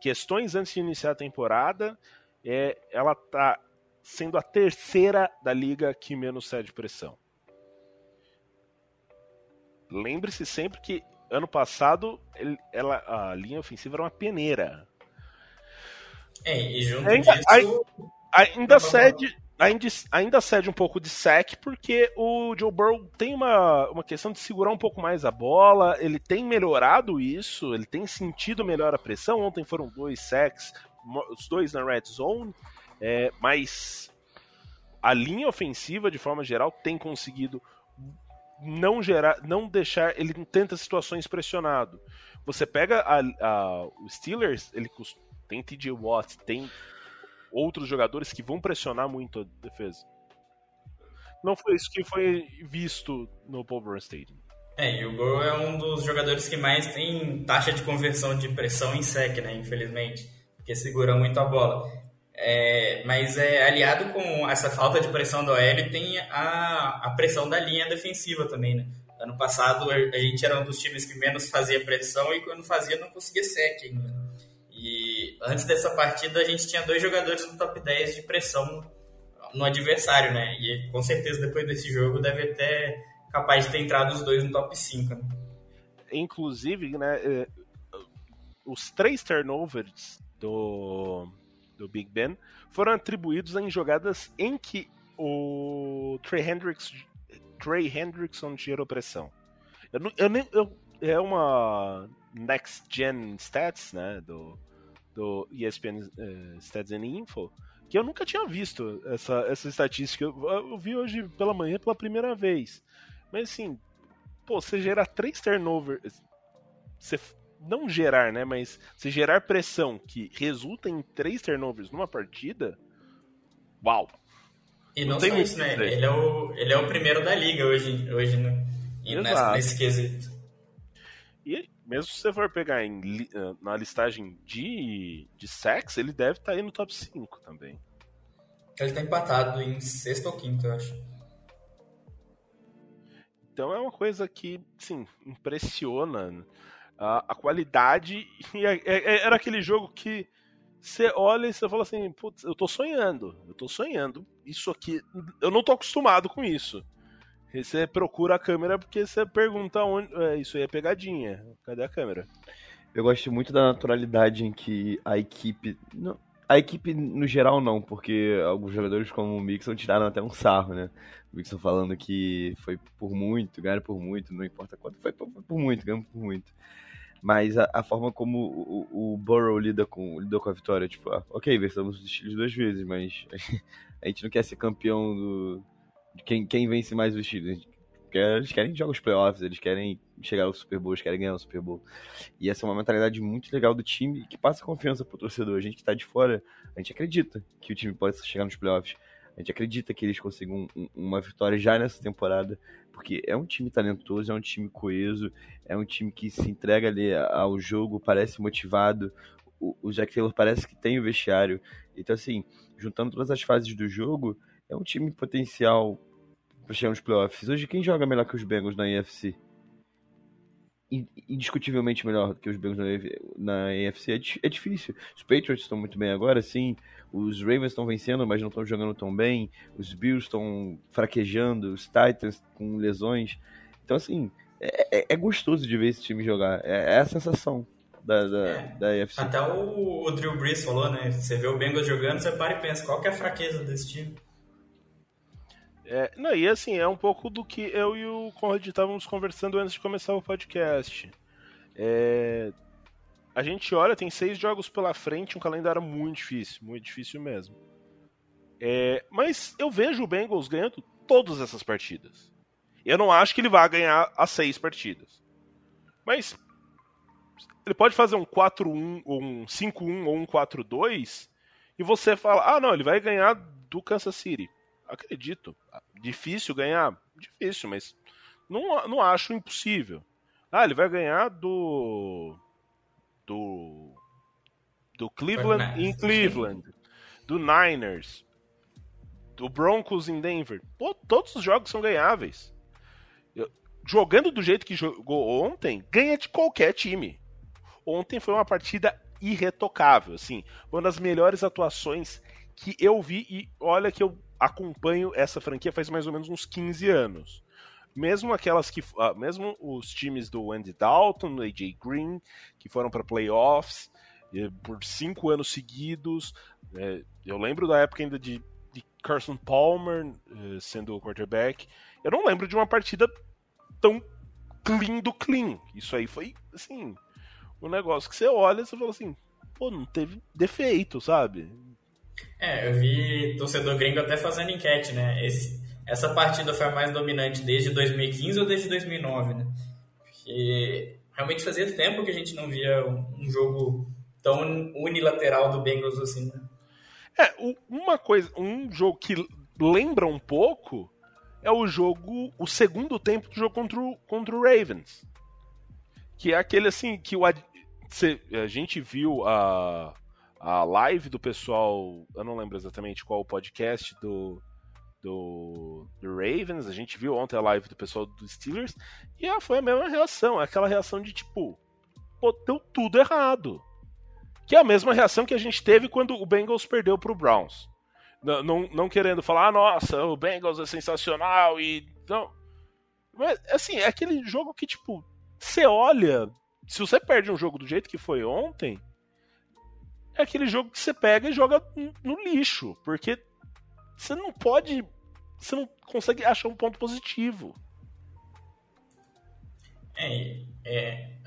questões antes de iniciar a temporada, é, ela tá sendo a terceira da liga que menos cede pressão. Lembre-se sempre que ano passado ela, a linha ofensiva era uma peneira. É, e junto ainda, disso... Ainda cede, ainda, ainda cede um pouco de sec, porque o Joe Burrow tem uma, uma questão de segurar um pouco mais a bola, ele tem melhorado isso, ele tem sentido melhor a pressão. Ontem foram dois sacks, os dois na red zone, é, mas a linha ofensiva, de forma geral, tem conseguido não gerar, não deixar ele em tantas situações pressionado. Você pega a, a, o Steelers, ele tem TJ Watt, tem outros jogadores que vão pressionar muito a defesa. Não foi isso que foi visto no Brown Stadium. É, e o Burrow é um dos jogadores que mais tem taxa de conversão de pressão em sec, né? Infelizmente, porque segura muito a bola. É, mas é aliado com essa falta de pressão do OL tem a, a pressão da linha defensiva também, né? Ano passado a gente era um dos times que menos fazia pressão e quando fazia não conseguia sec ainda. E antes dessa partida a gente tinha dois jogadores no top 10 de pressão no adversário, né? E com certeza depois desse jogo deve ter capaz de ter entrado os dois no top 5. Né? Inclusive, né, é, os três turnovers do, do Big Ben foram atribuídos em jogadas em que o Trey, Hendricks, Trey Hendrickson gerou pressão. Eu, eu, eu, é uma next gen stats, né, do, do ESPN uh, eh, Stats and Info, que eu nunca tinha visto essa, essa estatística. Eu, eu, vi hoje pela manhã pela primeira vez. Mas assim, pô, você gerar três turnovers. Você não gerar, né? Mas você gerar pressão que resulta em três turnovers numa partida. Uau! E não, não só isso, né? Ele é, o, ele é o primeiro da liga hoje, hoje né? E nessa, nesse quesito. E mesmo se você for pegar em, eh, na listagem de, de sex, ele deve estar tá aí no top 5 também. Ele está empatado em sexto ou quinto, eu acho. Então é uma coisa que, sim, impressiona a, a qualidade. <laughs> E é, é, é, era aquele jogo que você olha e você fala assim, putz, eu tô sonhando, eu tô sonhando. Isso aqui, eu não tô acostumado com isso. Você procura a câmera porque você pergunta onde. É, isso aí é pegadinha. Cadê a câmera? Eu gosto muito da naturalidade em que a equipe. Não, a equipe no geral não, porque alguns jogadores como o Mixon tiraram até um sarro, né? O Mixon falando que foi por muito, ganharam por muito, não importa quanto, foi por, por muito, ganhamos por muito. Mas a, a forma como o, o, Burrow lida com, lidou com a vitória, tipo, ah, ok, versamos os estilos duas vezes, mas <laughs> a gente não quer ser campeão do. Quem, quem vence mais os estilos. Eles querem jogar os playoffs, eles querem chegar ao Super Bowl, eles querem ganhar o Super Bowl. E essa é uma mentalidade muito legal do time que passa confiança pro torcedor. A gente que tá de fora, a gente acredita que o time pode chegar nos playoffs. A gente acredita que eles consigam uma vitória já nessa temporada, porque é um time talentoso, é um time coeso, é um time que se entrega ali ao jogo, parece motivado. O, Jack Taylor parece que tem o vestiário. Então, assim, juntando todas as fases do jogo, é um time potencial chegar nos playoffs. Hoje, quem joga melhor que os Bengals na NFC? indiscutivelmente melhor que os Bengals na, AFC é, é, difícil. Os Patriots estão muito bem agora, sim. Os Ravens estão vencendo, mas não estão jogando tão bem. Os Bills estão fraquejando. Os Titans com lesões. Então, assim, é, é, é gostoso de ver esse time jogar. É, é a sensação da, da, é. da. Até o, o Drew Brees falou, né? Você vê o Bengals jogando, você para e pensa, qual que é a fraqueza desse time? É, não, e assim, é um pouco do que eu e o Conrad estávamos conversando antes de começar o podcast. É, a gente olha, tem seis jogos pela frente, um calendário muito difícil, muito difícil mesmo. É, mas eu vejo o Bengals ganhando todas essas partidas. Eu não acho que ele vá ganhar as seis partidas. Mas ele pode fazer um 4-1, ou um 5-1 ou um 4-2 e você fala: ah, não, ele vai ganhar do Kansas City. Acredito. Difícil ganhar? Difícil, mas não, não acho impossível. Ah, ele vai ganhar do. Do. Do Cleveland em Cleveland. Do Niners. Do Broncos em Denver. Pô, todos os jogos são ganháveis. Jogando do jeito que jogou ontem, ganha de qualquer time. Ontem foi uma partida irretocável, assim, uma das melhores atuações que eu vi e olha que eu acompanho essa franquia faz mais ou menos uns 15 anos. Mesmo aquelas que. Uh, mesmo os times do Andy Dalton, do AJ Green, que foram para playoffs eh, por cinco anos seguidos. Eh, eu lembro da época ainda de, de Carson Palmer eh, sendo o quarterback. Eu não lembro de uma partida tão clean do clean. Isso aí foi, assim, um negócio que você olha e você fala assim, pô, não teve defeito, sabe? É, eu vi torcedor gringo até fazendo enquete, né? Esse, essa partida foi a mais dominante desde 2015 ou desde 2009, né? Porque realmente fazia tempo que a gente não via um, jogo tão unilateral do Bengals assim, né? É, uma coisa, um jogo que lembra um pouco é o jogo, o segundo tempo do jogo contra o, contra o Ravens. Que é aquele assim, que o, a gente viu a a live do pessoal, eu não lembro exatamente qual o podcast do, do, do, Ravens, a gente viu ontem a live do pessoal do Steelers, e foi a mesma reação, aquela reação de tipo, pô, deu tudo errado. Que é a mesma reação que a gente teve quando o Bengals perdeu pro Browns. Não, não, não querendo falar, ah, nossa, o Bengals é sensacional e. Não. Mas, assim, é aquele jogo que, tipo, você olha. Se você perde um jogo do jeito que foi ontem, é aquele jogo que você pega e joga no lixo, porque você não pode, você não consegue achar um ponto positivo. É, é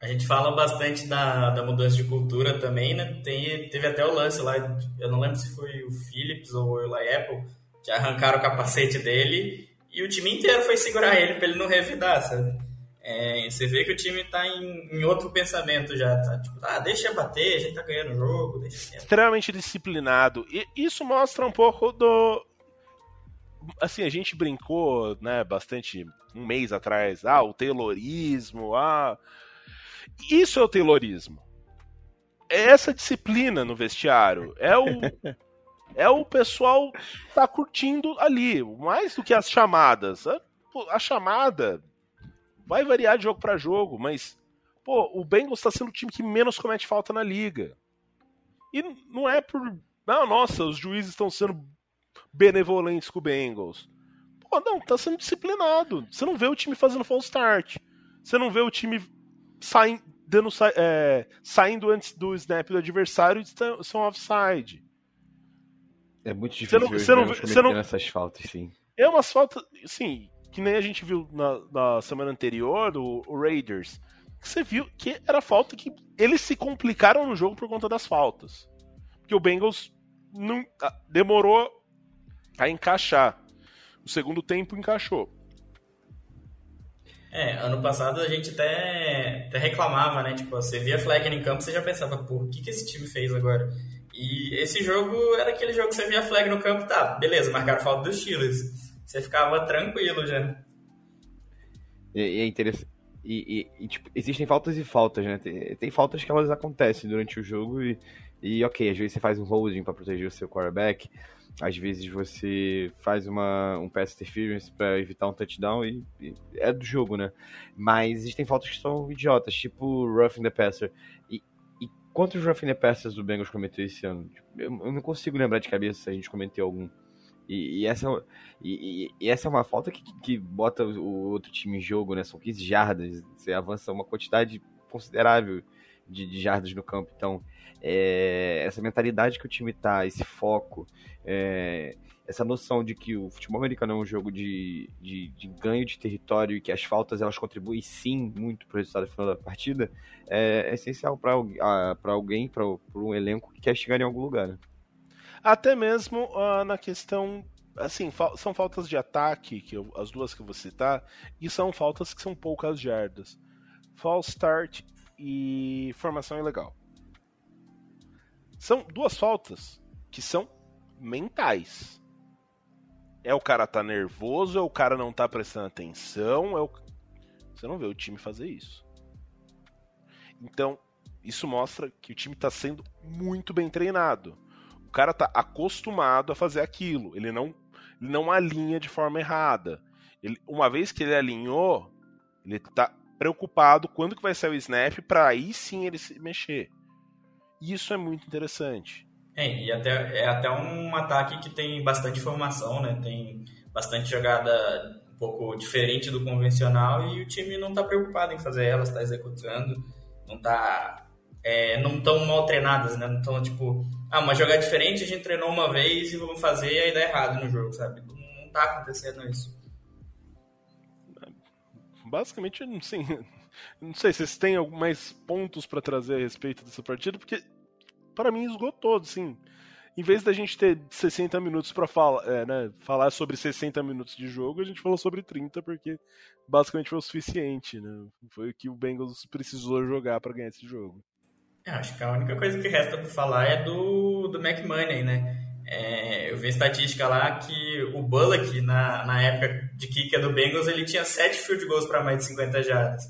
a gente fala bastante da, da mudança de cultura também, né? Tem, teve até o lance lá, eu não lembro se foi o Phillips ou o Eli Apple, que arrancaram o capacete dele e o time inteiro foi segurar ele para ele não revidar, sabe? É, você vê que o time tá em, em, outro pensamento já, tá? Tipo, ah, deixa bater, a gente tá ganhando o jogo, deixa Extremamente disciplinado. E isso mostra um pouco do. Assim, a gente brincou, né, bastante um mês atrás, ah, o Taylorismo, ah. Isso é o Taylorismo. É essa disciplina no vestiário. É o. <laughs> é o pessoal tá curtindo ali, mais do que as chamadas. A, a chamada Vai variar de jogo para jogo, mas pô, o Bengals está sendo o time que menos comete falta na liga. E não é por. Não, nossa, os juízes estão sendo benevolentes com o Bengals. Pô, não, tá sendo disciplinado. Você não vê o time fazendo false start. Você não vê o time saindo, dando, é, saindo antes do snap do adversário e são offside. É muito difícil você não, você não, você não, essas faltas, sim. É umas faltas, sim, que nem a gente viu na, na semana anterior, do Raiders. Que você viu que era falta que eles se complicaram no jogo por conta das faltas. Porque o Bengals não, demorou a encaixar. O segundo tempo encaixou. É, ano passado a gente até, até reclamava, né? Tipo, você via flag em campo, você já pensava, pô, o que, que esse time fez agora? E esse jogo era aquele jogo que você via flag no campo, tá, beleza, marcaram falta dos Steelers. Você ficava tranquilo já. E, é interessante. E, e, e tipo, existem faltas e faltas, né? Tem, tem, faltas que elas acontecem durante o jogo e, e ok, às vezes você faz um holding para proteger o seu quarterback, às vezes você faz uma, um pass interference para evitar um touchdown e, e, é do jogo, né? Mas existem faltas que são idiotas, tipo roughing the passer. E, e quantos roughing the passers o Bengals cometeu esse ano? Eu, eu, não consigo lembrar de cabeça se a gente cometeu algum. E, e essa, e, e, essa é uma falta que, que bota o outro time em jogo, né? São 15 jardas, você avança uma quantidade considerável de, de jardas no campo. Então, é, essa mentalidade que o time tá, esse foco, é, essa noção de que o futebol americano é um jogo de, de, de, ganho de território e que as faltas elas contribuem sim muito para o resultado final da partida, é, é essencial para alguém, para um elenco que quer chegar em algum lugar. Né? Até mesmo uh, na questão. Assim, são faltas de ataque, que eu, as duas que eu vou citar, e são faltas que são poucas jardas. False start e formação ilegal. São duas faltas que são mentais. É o cara tá nervoso, é o cara não tá prestando atenção, é o... você não vê o time fazer isso. Então, isso mostra que o time está sendo muito bem treinado. Cara tá acostumado a fazer aquilo. Ele não, ele não alinha de forma errada. Ele, uma vez que ele alinhou, ele tá preocupado quando que vai sair o snap para aí sim ele se mexer. Isso é muito interessante. É, e até, é até um ataque que tem bastante formação, né? Tem bastante jogada um pouco diferente do convencional e o time não está preocupado em fazer elas, está executando, não está é, não tão mal treinadas, né? Não estão tipo, ah, uma jogada diferente a gente treinou uma vez e vamos fazer e aí dá errado no jogo, sabe? Não está acontecendo isso. Basicamente, sim, não sei se vocês têm mais pontos para trazer a respeito dessa partida, porque para mim esgotou, assim. Em vez da gente ter 60 minutos para falar, é, né, falar sobre 60 minutos de jogo, a gente falou sobre 30 porque basicamente foi o suficiente, né? Foi o que o Bengals precisou jogar para ganhar esse jogo. É, acho que a única coisa que resta para falar é do do McMoney, né? É, eu vi estatística lá que o Bullock, na, na época de kicker do Bengals, ele tinha 7 field goals para mais de 50 jardas.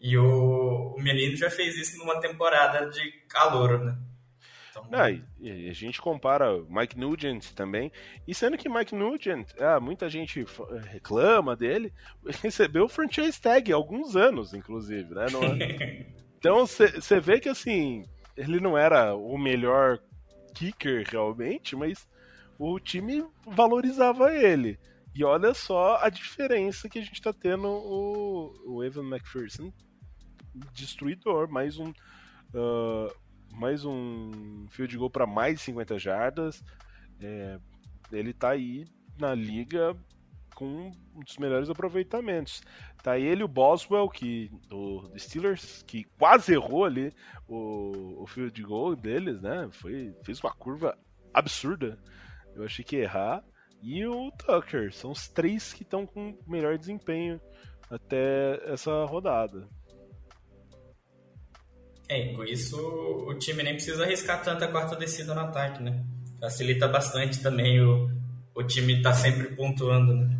E o, o menino já fez isso numa temporada de calor, né? Então... Ah, e, a gente compara Mike Nugent também. E sendo que Mike Nugent, ah, muita gente reclama dele, <laughs> recebeu o franchise tag há alguns anos, inclusive, né? É... <laughs> então você vê que assim, ele não era o melhor kicker realmente, mas o time valorizava ele. E olha só a diferença que a gente está tendo o, o Evan McPherson destruidor, mais um uh, mais um field goal para mais de 50 jardas. É, ele tá aí na liga com um dos melhores aproveitamentos. Tá ele o Boswell, que do Steelers, que quase errou ali o, o field goal deles, né? Foi, fez uma curva absurda. Eu achei que ia errar. E o Tucker, são os três que estão com melhor desempenho até essa rodada. É, com isso o time nem precisa arriscar tanta quarta descida no ataque, né? Facilita bastante também o, o time tá sempre pontuando, né?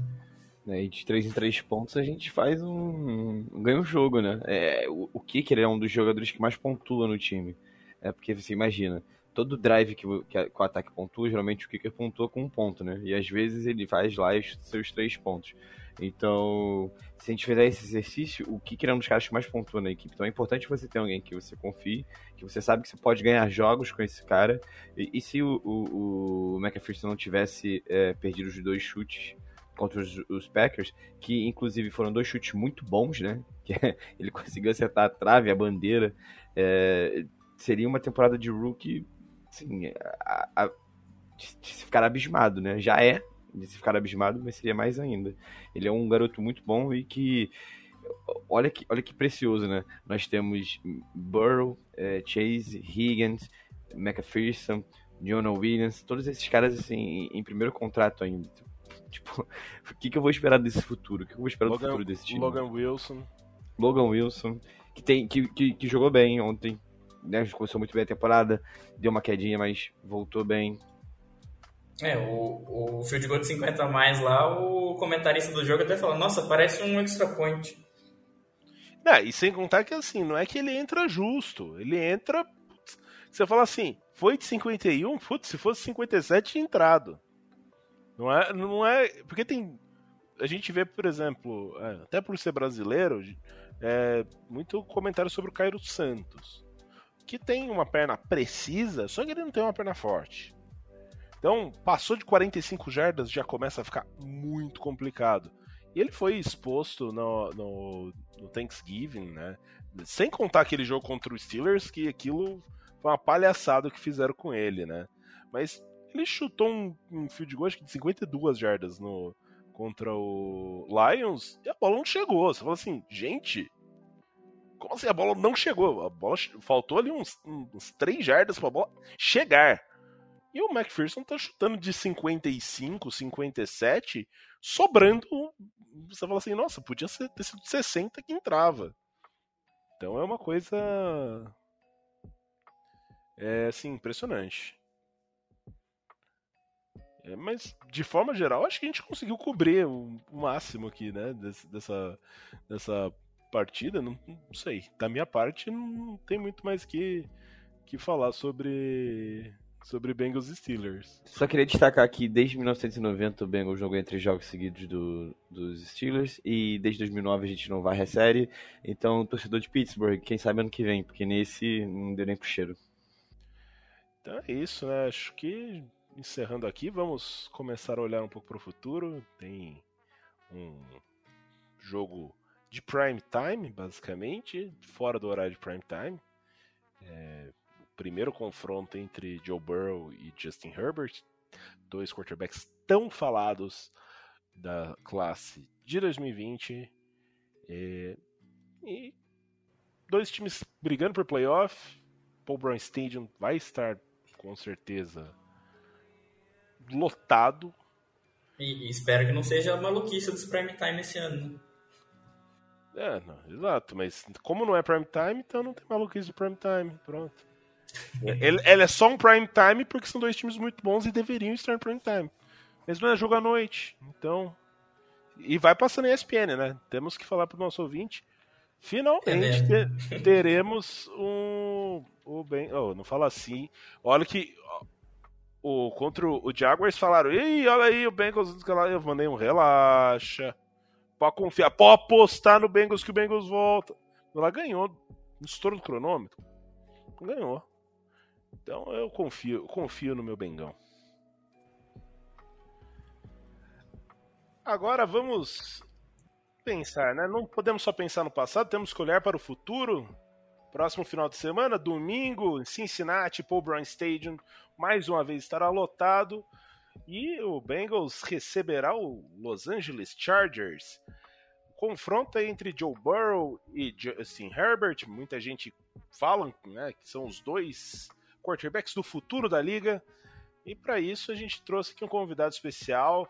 É, de 3 em 3 pontos a gente faz um, ganha o um jogo, né? É, o, Kicker é um dos jogadores que mais pontua no time. É porque você imagina, todo drive que, que, que o ataque pontua, geralmente o Kicker pontua com um ponto, né? E às vezes ele faz lá os seus três pontos. Então, se a gente fizer esse exercício, o Kicker é um dos caras que mais pontua na equipe. Então é importante você ter alguém que você confie, que você sabe que você pode ganhar jogos com esse cara. E, e se o, o, o McPherson não tivesse é, perdido os dois chutes contra os, os, Packers, que inclusive foram dois chutes muito bons, né? <laughs> Que ele conseguiu acertar a trave, a bandeira. É, seria uma temporada de rookie, assim, a, a, de se ficar abismado, né? Já é de se ficar abismado, mas seria mais ainda. Ele é um garoto muito bom e que olha que, olha que precioso, né? Nós temos Burrow, é, Chase, Higgins, McPherson, Jonah Williams, todos esses caras assim em primeiro contrato ainda. Tipo, <laughs> o que, que eu vou esperar desse futuro? O que eu vou esperar Logan, do futuro desse time? Logan Wilson. Logan Wilson, que, tem, que, que, que jogou bem ontem, né? Começou muito bem a temporada, deu uma quedinha, mas voltou bem. É, o, o field goal de 50 a mais lá, o comentarista do jogo até falou, nossa, parece um extra point. Não, e sem contar que assim, não é que ele entra justo, ele entra. Você fala assim, foi de 51, putz, se fosse 57 tinha entrado. Não é, não é. Porque tem. A gente vê, por exemplo, é, até por ser brasileiro, é, muito comentário sobre o Cairo Santos. Que tem uma perna precisa, só que ele não tem uma perna forte. Então, passou de 45 jardas, já começa a ficar muito complicado. E ele foi exposto no, no, no Thanksgiving, né? Sem contar aquele jogo contra os Steelers, que aquilo foi uma palhaçada que fizeram com ele, né? Mas ele chutou um, um field goal acho que de 52 jardas no, contra o Lions e a bola não chegou. Você fala assim, gente, como assim a bola não chegou? A bola faltou ali uns, uns 3 jardas para a bola chegar. E o McPherson tá chutando de 55, 57, sobrando. Você fala assim, nossa, podia ser, ter sido 60 que entrava. Então é uma coisa. É assim, impressionante. É, mas, de forma geral, acho que a gente conseguiu cobrir o, o máximo aqui, né? Desse, dessa, dessa partida. Não, não, sei. Da minha parte, não tem muito mais que, que falar sobre, sobre Bengals e Steelers. Só queria destacar que desde 1990 o Bengals jogou entre jogos seguidos do, dos Steelers e desde 2009 a gente não vai a série. Então, torcedor de Pittsburgh, quem sabe ano que vem, porque nesse não deu nem pro cheiro. Então é isso, né? Acho que encerrando aqui, vamos começar a olhar um pouco para o futuro. Tem um jogo de prime time, basicamente, fora do horário de prime time. É, o primeiro confronto entre Joe Burrow e Justin Herbert, dois quarterbacks tão falados da classe de 2020. É, e dois times brigando por playoff. Paul Brown Stadium vai estar com certeza lotado. E, e, espero que não seja a maluquice dos prime time esse ano. Né? É, não, exato, mas como não é prime time, então não tem maluquice do prime time, pronto. <laughs> ele, ele, é só um prime time porque são dois times muito bons e deveriam estar em prime time. Mas não é jogo à noite, então. E vai passando em ESPN, né? Temos que falar pro nosso ouvinte. Finalmente é teremos um. O bem. Oh, não fala assim. Olha que o, contra o Jaguars falaram: Ih, olha aí o Bengals. Eu mandei um relaxa. Pode confiar, pode apostar no Bengals que o Bengals volta. Ela ganhou no estouro do cronômetro. Ganhou. Então eu confio, eu confio no meu Bengão. Agora vamos pensar, né? Não podemos só pensar no passado, temos que olhar para o futuro. Próximo final de semana, domingo, em Cincinnati, Paul Brown Stadium, mais uma vez estará lotado. E o Bengals receberá o Los Angeles Chargers. Confronto entre Joe Burrow e Justin Herbert. Muita gente fala né, que são os dois quarterbacks do futuro da liga. E para isso a gente trouxe aqui um convidado especial,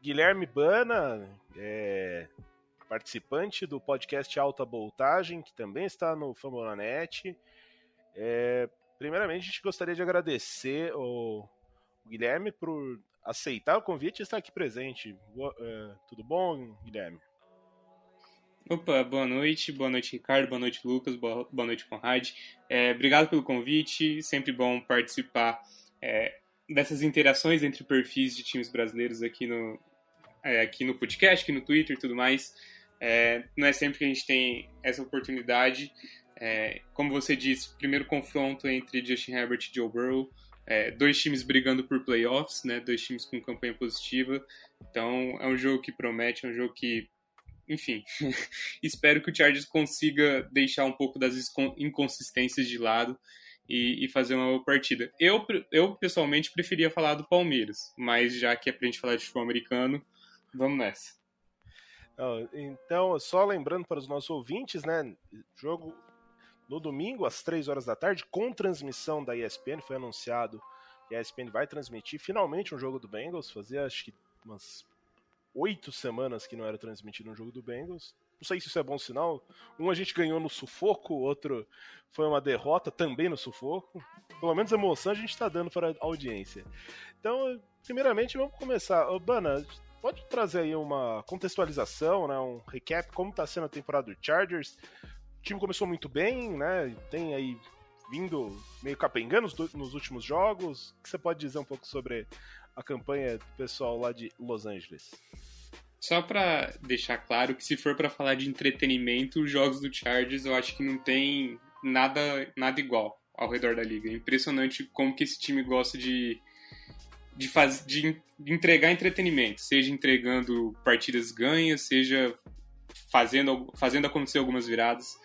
Guilherme Bana, é, participante do podcast Alta Voltagem, que também está no Fambonanet. É, primeiramente, a gente gostaria de agradecer o, Guilherme por aceitar o convite e estar aqui presente. Boa, é, tudo bom, Guilherme? Opa, boa noite, boa noite Ricardo, boa noite Lucas, boa, boa noite Conrad. É, obrigado pelo convite, sempre bom participar é, dessas interações entre perfis de times brasileiros aqui no, é, aqui no podcast, aqui no Twitter e tudo mais. É, não é sempre que a gente tem essa oportunidade. É, como você disse, primeiro confronto entre Justin Herbert e Joe Burrow. é, dois times brigando por playoffs, né? Dois times com campanha positiva. Então é um jogo que promete, é um jogo que, enfim, <laughs> espero que o Chargers consiga deixar um pouco das inconsistências de lado e, e, fazer uma boa partida. Eu, eu pessoalmente preferia falar do Palmeiras, mas já que é pra gente falar de futebol americano, vamos nessa. Então, só lembrando para os nossos ouvintes, né? Jogo no domingo, às 3 horas da tarde, com transmissão da ESPN, foi anunciado que a ESPN vai transmitir finalmente um jogo do Bengals. Fazia acho que umas oito semanas que não era transmitido um jogo do Bengals. Não sei se isso é bom sinal. Um a gente ganhou no sufoco, o outro foi uma derrota também no sufoco. Pelo menos emoção a gente está dando para a audiência. Então, primeiramente, vamos começar. Bana, pode trazer aí uma contextualização, né, um recap, como está sendo a temporada do Chargers. O time começou muito bem, né? Tem aí vindo meio capengando nos últimos jogos. O que você pode dizer um pouco sobre a campanha do pessoal lá de Los Angeles? Só para deixar claro que se for para falar de entretenimento, os jogos do Chargers eu acho que não tem nada nada igual ao redor da liga. É impressionante como que esse time gosta de de, faz, de entregar entretenimento, seja entregando partidas ganhas, seja fazendo, fazendo acontecer algumas viradas.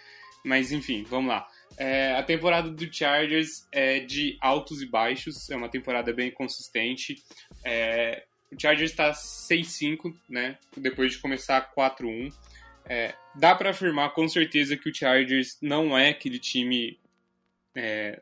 Mas enfim, vamos lá. É, a temporada do Chargers é de altos e baixos, é uma temporada bem consistente. É, o Chargers está 6-5, né? Depois de começar 4-1. É, dá para afirmar com certeza que o Chargers não é aquele time é,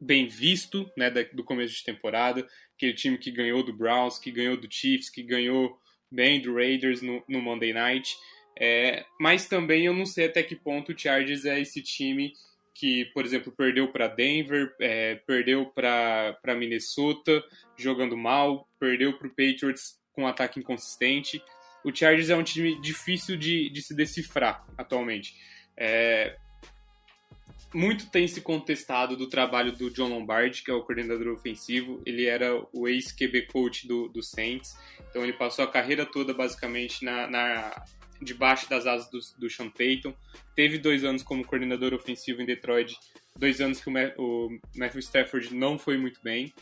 bem visto né, do começo de temporada, aquele time que ganhou do Browns, que ganhou do Chiefs, que ganhou bem do Raiders no, no Monday Night. É, mas também eu não sei até que ponto o Chargers é esse time que, por exemplo, perdeu para Denver, é, perdeu para Minnesota jogando mal, perdeu para o Patriots com um ataque inconsistente. O Chargers é um time difícil de, de se decifrar atualmente. É, muito tem se contestado do trabalho do John Lombardi, que é o coordenador ofensivo. Ele era o ex-QB coach do, do Saints, então ele passou a carreira toda basicamente na, na debaixo das asas do, do Sean Payton. Teve dois anos como coordenador ofensivo em Detroit, dois anos que o, o Matthew Stafford não foi muito bem.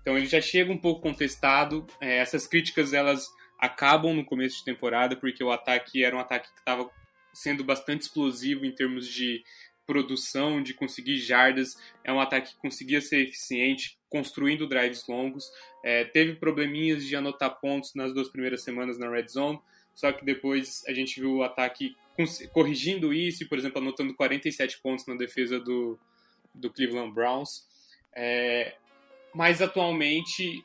Então ele já chega um pouco contestado. É, essas críticas elas acabam no começo de temporada porque o ataque era um ataque que estava sendo bastante explosivo em termos de produção, de conseguir jardas. É um ataque que conseguia ser eficiente, construindo drives longos. É, teve probleminhas de anotar pontos nas duas primeiras semanas na red zone, só que depois a gente viu o ataque corrigindo isso, e, por exemplo, anotando 47 pontos na defesa do, do Cleveland Browns. É, mas atualmente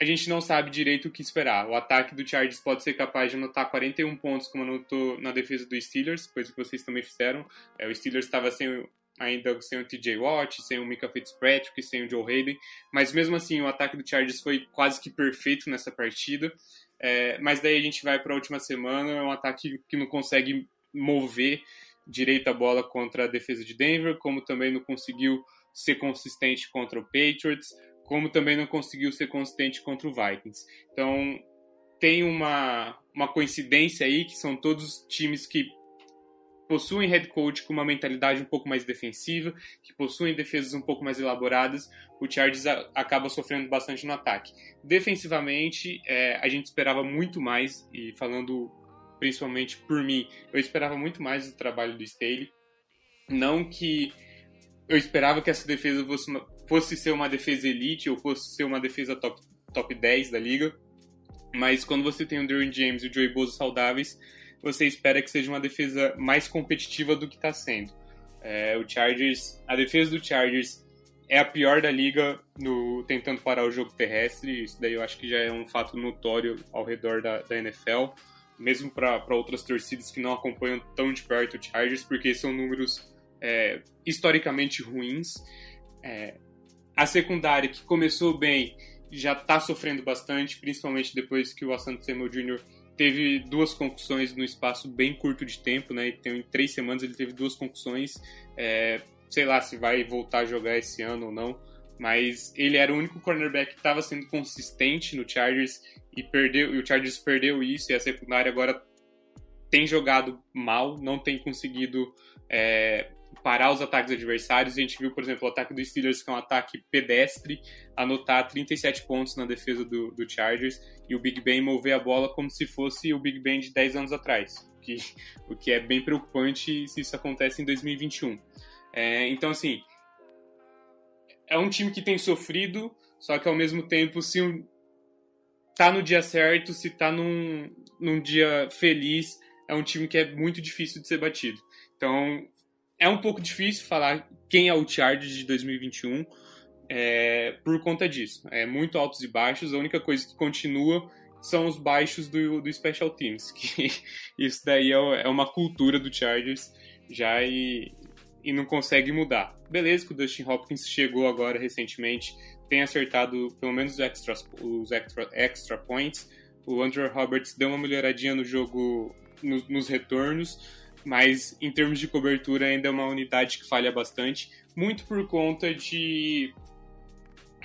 a gente não sabe direito o que esperar. O ataque do Chargers pode ser capaz de anotar 41 pontos, como anotou na defesa do Steelers, coisa que vocês também fizeram. É, o Steelers estava sem, ainda sem o TJ Watt, sem o Mika Fitzpatrick, sem o Joe Hayden, mas mesmo assim o ataque do Chargers foi quase que perfeito nessa partida. É, mas daí a gente vai para a última semana, é um ataque que não consegue mover direito a bola contra a defesa de Denver, como também não conseguiu ser consistente contra o Patriots, como também não conseguiu ser consistente contra o Vikings. Então tem uma, uma coincidência aí que são todos times que possuem head coach com uma mentalidade um pouco mais defensiva, que possuem defesas um pouco mais elaboradas, o Chargers acaba sofrendo bastante no ataque. Defensivamente, é, a gente esperava muito mais, e falando principalmente por mim, eu esperava muito mais do trabalho do Staley. Não que eu esperava que essa defesa fosse, uma, fosse ser uma defesa elite ou fosse ser uma defesa top, top 10 da liga, mas quando você tem o Derwin James e o Joey Bosa saudáveis, você espera que seja uma defesa mais competitiva do que está sendo. É, o Chargers, a defesa do Chargers é a pior da liga no tentando parar o jogo terrestre. Isso daí eu acho que já é um fato notório ao redor da, da NFL, mesmo para outras torcidas que não acompanham tão de perto o Chargers, porque são números é, historicamente ruins. É, a secundária, que começou bem, já está sofrendo bastante, principalmente depois que o Asante Samuel Jr teve duas concussões no espaço bem curto de tempo, né? Então, em três semanas ele teve duas concussões. É, sei lá se vai voltar a jogar esse ano ou não, mas ele era o único cornerback que estava sendo consistente no Chargers e perdeu. E o Chargers perdeu isso e a secundária agora tem jogado mal, não tem conseguido é, parar os ataques adversários. A gente viu, por exemplo, o ataque do Steelers, que é um ataque pedestre, anotar 37 pontos na defesa do, do Chargers e o Big Ben mover a bola como se fosse o Big Ben de 10 anos atrás, o que, o que é bem preocupante se isso acontece em 2021. É, então, assim, é um time que tem sofrido, só que ao mesmo tempo, se um, tá no dia certo, se tá num, num dia feliz, é um time que é muito difícil de ser batido. Então, é um pouco difícil falar quem é o Chargers de 2021 é, por conta disso. É muito altos e baixos. A única coisa que continua são os baixos do, do Special Teams. <laughs> Que isso daí é, é uma cultura do Chargers já e, e não consegue mudar. Beleza que o Dustin Hopkins chegou agora recentemente, tem acertado pelo menos os extra, os extra, extra points. O Andrew Roberts deu uma melhoradinha no jogo, no, nos retornos mas em termos de cobertura ainda é uma unidade que falha bastante, muito por conta de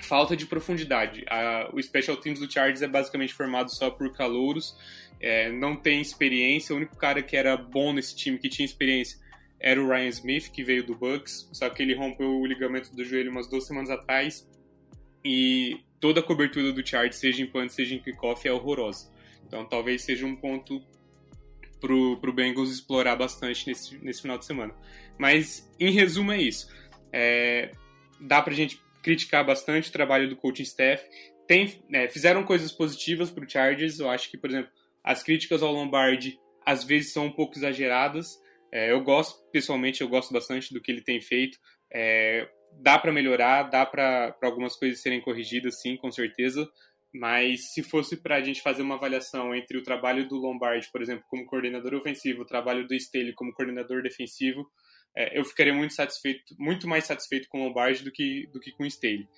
falta de profundidade. A, o Special Teams do Chargers é basicamente formado só por calouros, é, não tem experiência, o único cara que era bom nesse time, que tinha experiência, era o Ryan Smith, que veio do Bucks, só que ele rompeu o ligamento do joelho umas duas semanas atrás, e toda a cobertura do Chargers, seja em punt, seja em kickoff, é horrorosa. Então talvez seja um ponto pro, pro Bengals explorar bastante nesse, nesse final de semana. Mas, em resumo, é isso. É, dá pra gente criticar bastante o trabalho do coaching staff. Tem, é, fizeram coisas positivas pro Chargers. Eu acho que, por exemplo, as críticas ao Lombardi às vezes são um pouco exageradas. É, eu gosto, pessoalmente, eu gosto bastante do que ele tem feito. É, dá para melhorar, dá para algumas coisas serem corrigidas, sim, com certeza. Mas se fosse para a gente fazer uma avaliação entre o trabalho do Lombardi, por exemplo, como coordenador ofensivo, o trabalho do Staley como coordenador defensivo, é, eu ficaria muito satisfeito, muito mais satisfeito com o Lombardi do que, do que com o Staley.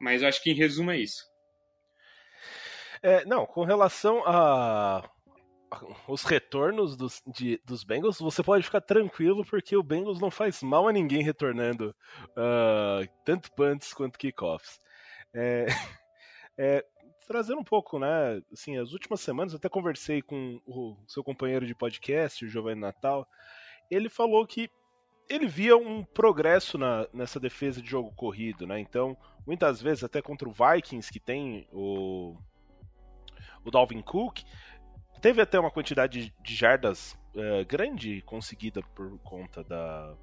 Mas eu acho que em resumo é isso. É, não, com relação a os retornos dos, de, dos Bengals, você pode ficar tranquilo porque o Bengals não faz mal a ninguém retornando uh, tanto punts quanto kickoffs. É, <laughs> é, trazendo um pouco, né? Assim, as últimas semanas até conversei com o seu companheiro de podcast, o Giovanni Natal. Ele falou que ele via um progresso na, nessa defesa de jogo corrido, né? Então, muitas vezes, até contra o Vikings, que tem o, o Dalvin Cook, teve até uma quantidade de jardas uh, grande conseguida por conta da,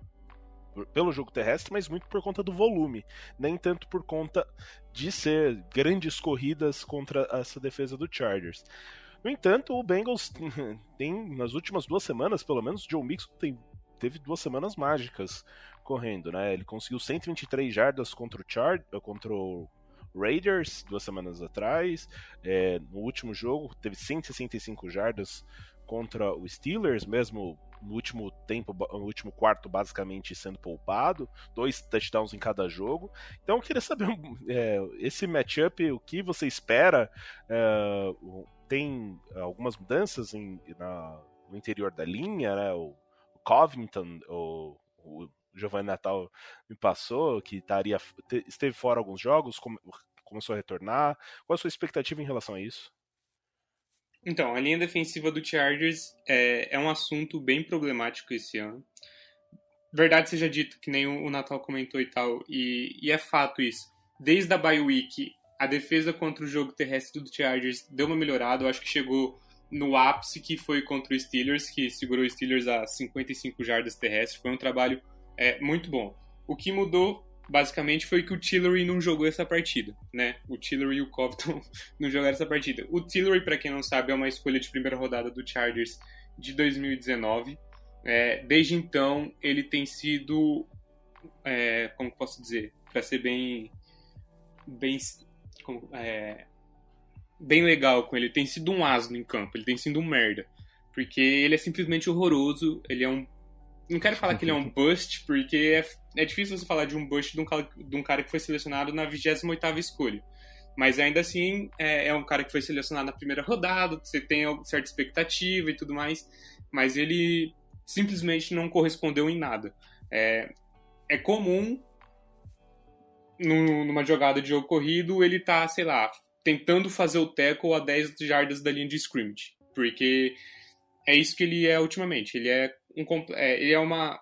pelo jogo terrestre, mas muito por conta do volume, nem tanto por conta de ser grandes corridas contra essa defesa do Chargers. No entanto, o Bengals <laughs> tem, nas últimas duas semanas, pelo menos, Joe Mixon tem, teve duas semanas mágicas correndo, né? Ele conseguiu 123 jardas contra o, Char contra o Raiders duas semanas atrás. É, no último jogo, teve 165 jardas contra o Steelers, mesmo no último tempo, no último quarto, basicamente sendo poupado, dois touchdowns em cada jogo. Então eu queria saber <laughs> é, esse matchup, o que você espera? É, tem algumas mudanças em, na, no interior da linha, né? O, o Covington, o, o Giovanni Natal me passou que estaria, esteve fora alguns jogos, começou a retornar. Qual a sua expectativa em relação a isso? Então, a linha defensiva do Chargers é, é um assunto bem problemático esse ano. Verdade seja dito, que nem o Natal comentou e tal, e, e é fato isso. Desde a bye week, a defesa contra o jogo terrestre do Chargers deu uma melhorada. Eu acho que chegou no ápice que foi contra o Steelers, que segurou o Steelers a 55 jardas terrestres. Foi um trabalho é, muito bom. O que mudou basicamente foi que o Tillery não jogou essa partida, né? O Tillery e o Covington <laughs> não jogaram essa partida. O Tillery, para quem não sabe, é uma escolha de primeira rodada do Chargers de 2019. É, desde então, ele tem sido, é, como posso dizer, para ser bem, bem, é, bem legal com ele, tem sido um asno em campo. Ele tem sido um merda, porque ele é simplesmente horroroso. Ele é um não quero falar que ele é um <laughs> bust, porque é, é difícil você falar de um bust de um, de um cara que foi selecionado na 28ª escolha. Mas ainda assim, é, é, um cara que foi selecionado na primeira rodada, você tem certa expectativa e tudo mais, mas ele simplesmente não correspondeu em nada. É, é comum, numa jogada de jogo corrido, ele tá, sei lá, tentando fazer o tackle a 10 jardas da linha de scrimmage, porque é isso que ele é ultimamente. Ele é um, é, ele é uma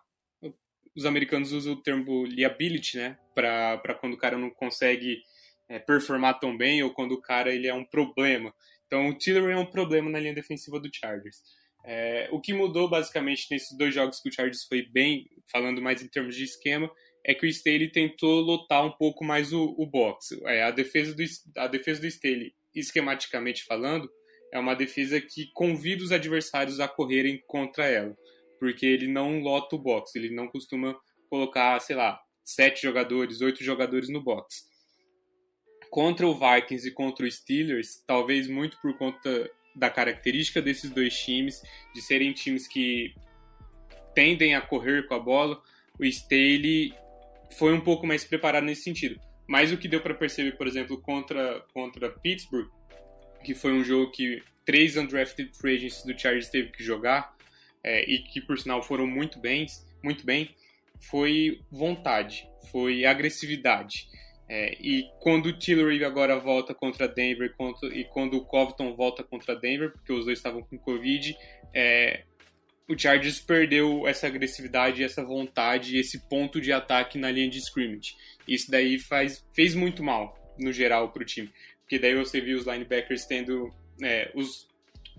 os americanos usam o termo liability, né? Para quando o cara não consegue é, performar tão bem ou quando o cara ele é um problema. Então o Tillery é um problema na linha defensiva do Chargers. É, o que mudou basicamente nesses dois jogos que o Chargers foi bem, falando mais em termos de esquema, é que o Staley tentou lotar um pouco mais o, o box. É, a, defesa do, a defesa do Staley, esquematicamente falando, é uma defesa que convida os adversários a correrem contra ela, porque ele não lota o box, ele não costuma colocar, sei lá, sete jogadores, oito jogadores no box. Contra o Vikings e contra o Steelers, talvez muito por conta da característica desses dois times, de serem times que tendem a correr com a bola, o Staley foi um pouco mais preparado nesse sentido. Mas o que deu para perceber, por exemplo, contra, contra Pittsburgh, que foi um jogo que três undrafted free agents do Chargers teve que jogar, é, e que por sinal foram muito bem, muito bem, foi vontade, foi agressividade. É, e quando o Tillery agora volta contra Denver contra, e quando o Covington volta contra Denver, porque os dois estavam com Covid, é, o Chargers perdeu essa agressividade, essa vontade, esse ponto de ataque na linha de scrimmage. Isso daí faz, fez muito mal, no geral, para o time. Porque daí você viu os linebackers tendo é, os,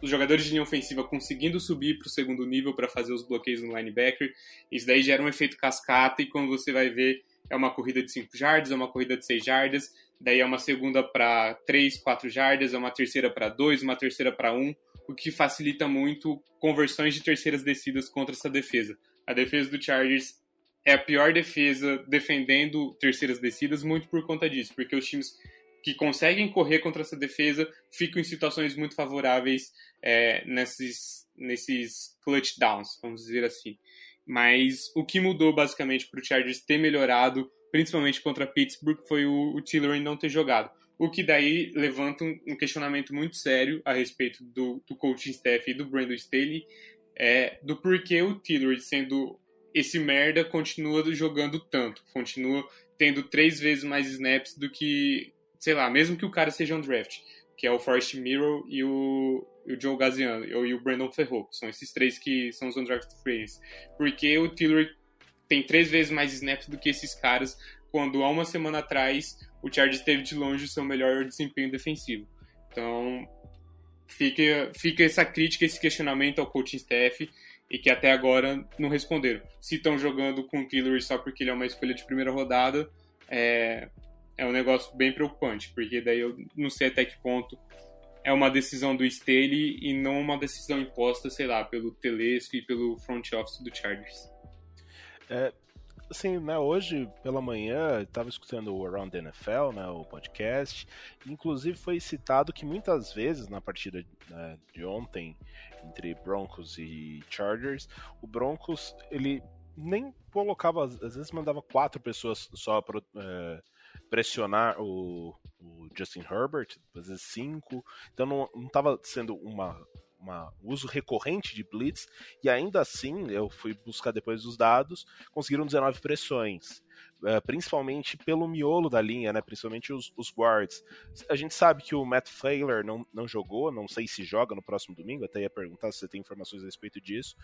os jogadores de linha ofensiva conseguindo subir para o segundo nível para fazer os bloqueios no linebacker. Isso daí gera um efeito cascata e quando você vai ver é uma corrida de 5 jardas, é uma corrida de 6 jardas, daí é uma segunda para 3, 4 jardas, é uma terceira para 2, uma terceira para 1 o que facilita muito conversões de terceiras descidas contra essa defesa. A defesa do Chargers é a pior defesa defendendo terceiras descidas, muito por conta disso, porque os times que conseguem correr contra essa defesa ficam em situações muito favoráveis é, nesses, nesses clutch downs, vamos dizer assim. Mas o que mudou basicamente para o Chargers ter melhorado, principalmente contra Pittsburgh, foi o, o Tillery não ter jogado. O que daí levanta um questionamento muito sério a respeito do, do coaching staff e do Brandon Staley, é, do porquê o Tillery, sendo esse merda, continua jogando tanto, continua tendo três vezes mais snaps do que, sei lá, mesmo que o cara seja um draft, que é o Forrest Miro e o, e o Joe Gaziano, e o Brandon Ferro, são esses três que são os undrafted free Porque o Tillery tem três vezes mais snaps do que esses caras, quando há uma semana atrás o Chargers teve de longe o seu melhor desempenho defensivo. Então, fica, fica essa crítica, esse questionamento ao coaching staff e que até agora não responderam. Se estão jogando com o Tillery só porque ele é uma escolha de primeira rodada, é, é um negócio bem preocupante, porque daí eu não sei até que ponto é uma decisão do Staley e não uma decisão imposta, sei lá, pelo Telesco e pelo front office do Chargers. É, assim, né, hoje pela manhã estava escutando o Around the NFL, né, o podcast, inclusive foi citado que muitas vezes na partida né, de ontem entre Broncos e Chargers, o Broncos ele nem colocava, às vezes mandava quatro pessoas só para é, pressionar o, o, Justin Herbert, vezes cinco, então não estava sendo uma uma uso recorrente de blitz e ainda assim, eu fui buscar depois os dados, conseguiram 19 pressões. Uh, principalmente pelo miolo da linha, né? Principalmente os, os, guards. A gente sabe que o Matt Failer não, não jogou, não sei se joga no próximo domingo, até ia perguntar se você tem informações a respeito disso.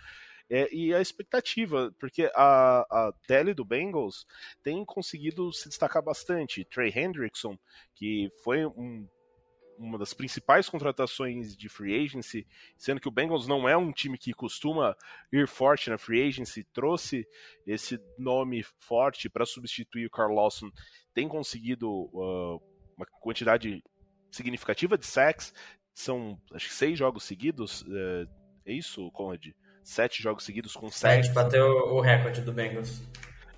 É, e a expectativa, porque a, a DL do Bengals tem conseguido se destacar bastante. Trey Hendrickson, que foi um uma das principais contratações de free agency, sendo que o Bengals não é um time que costuma ir forte na free agency, trouxe esse nome forte para substituir o Carl Lawson, tem conseguido uh, uma quantidade significativa de sacks, são acho que seis jogos seguidos, uh, é isso, Conrad? Sete jogos seguidos com sacks. Sete bateu o recorde do Bengals.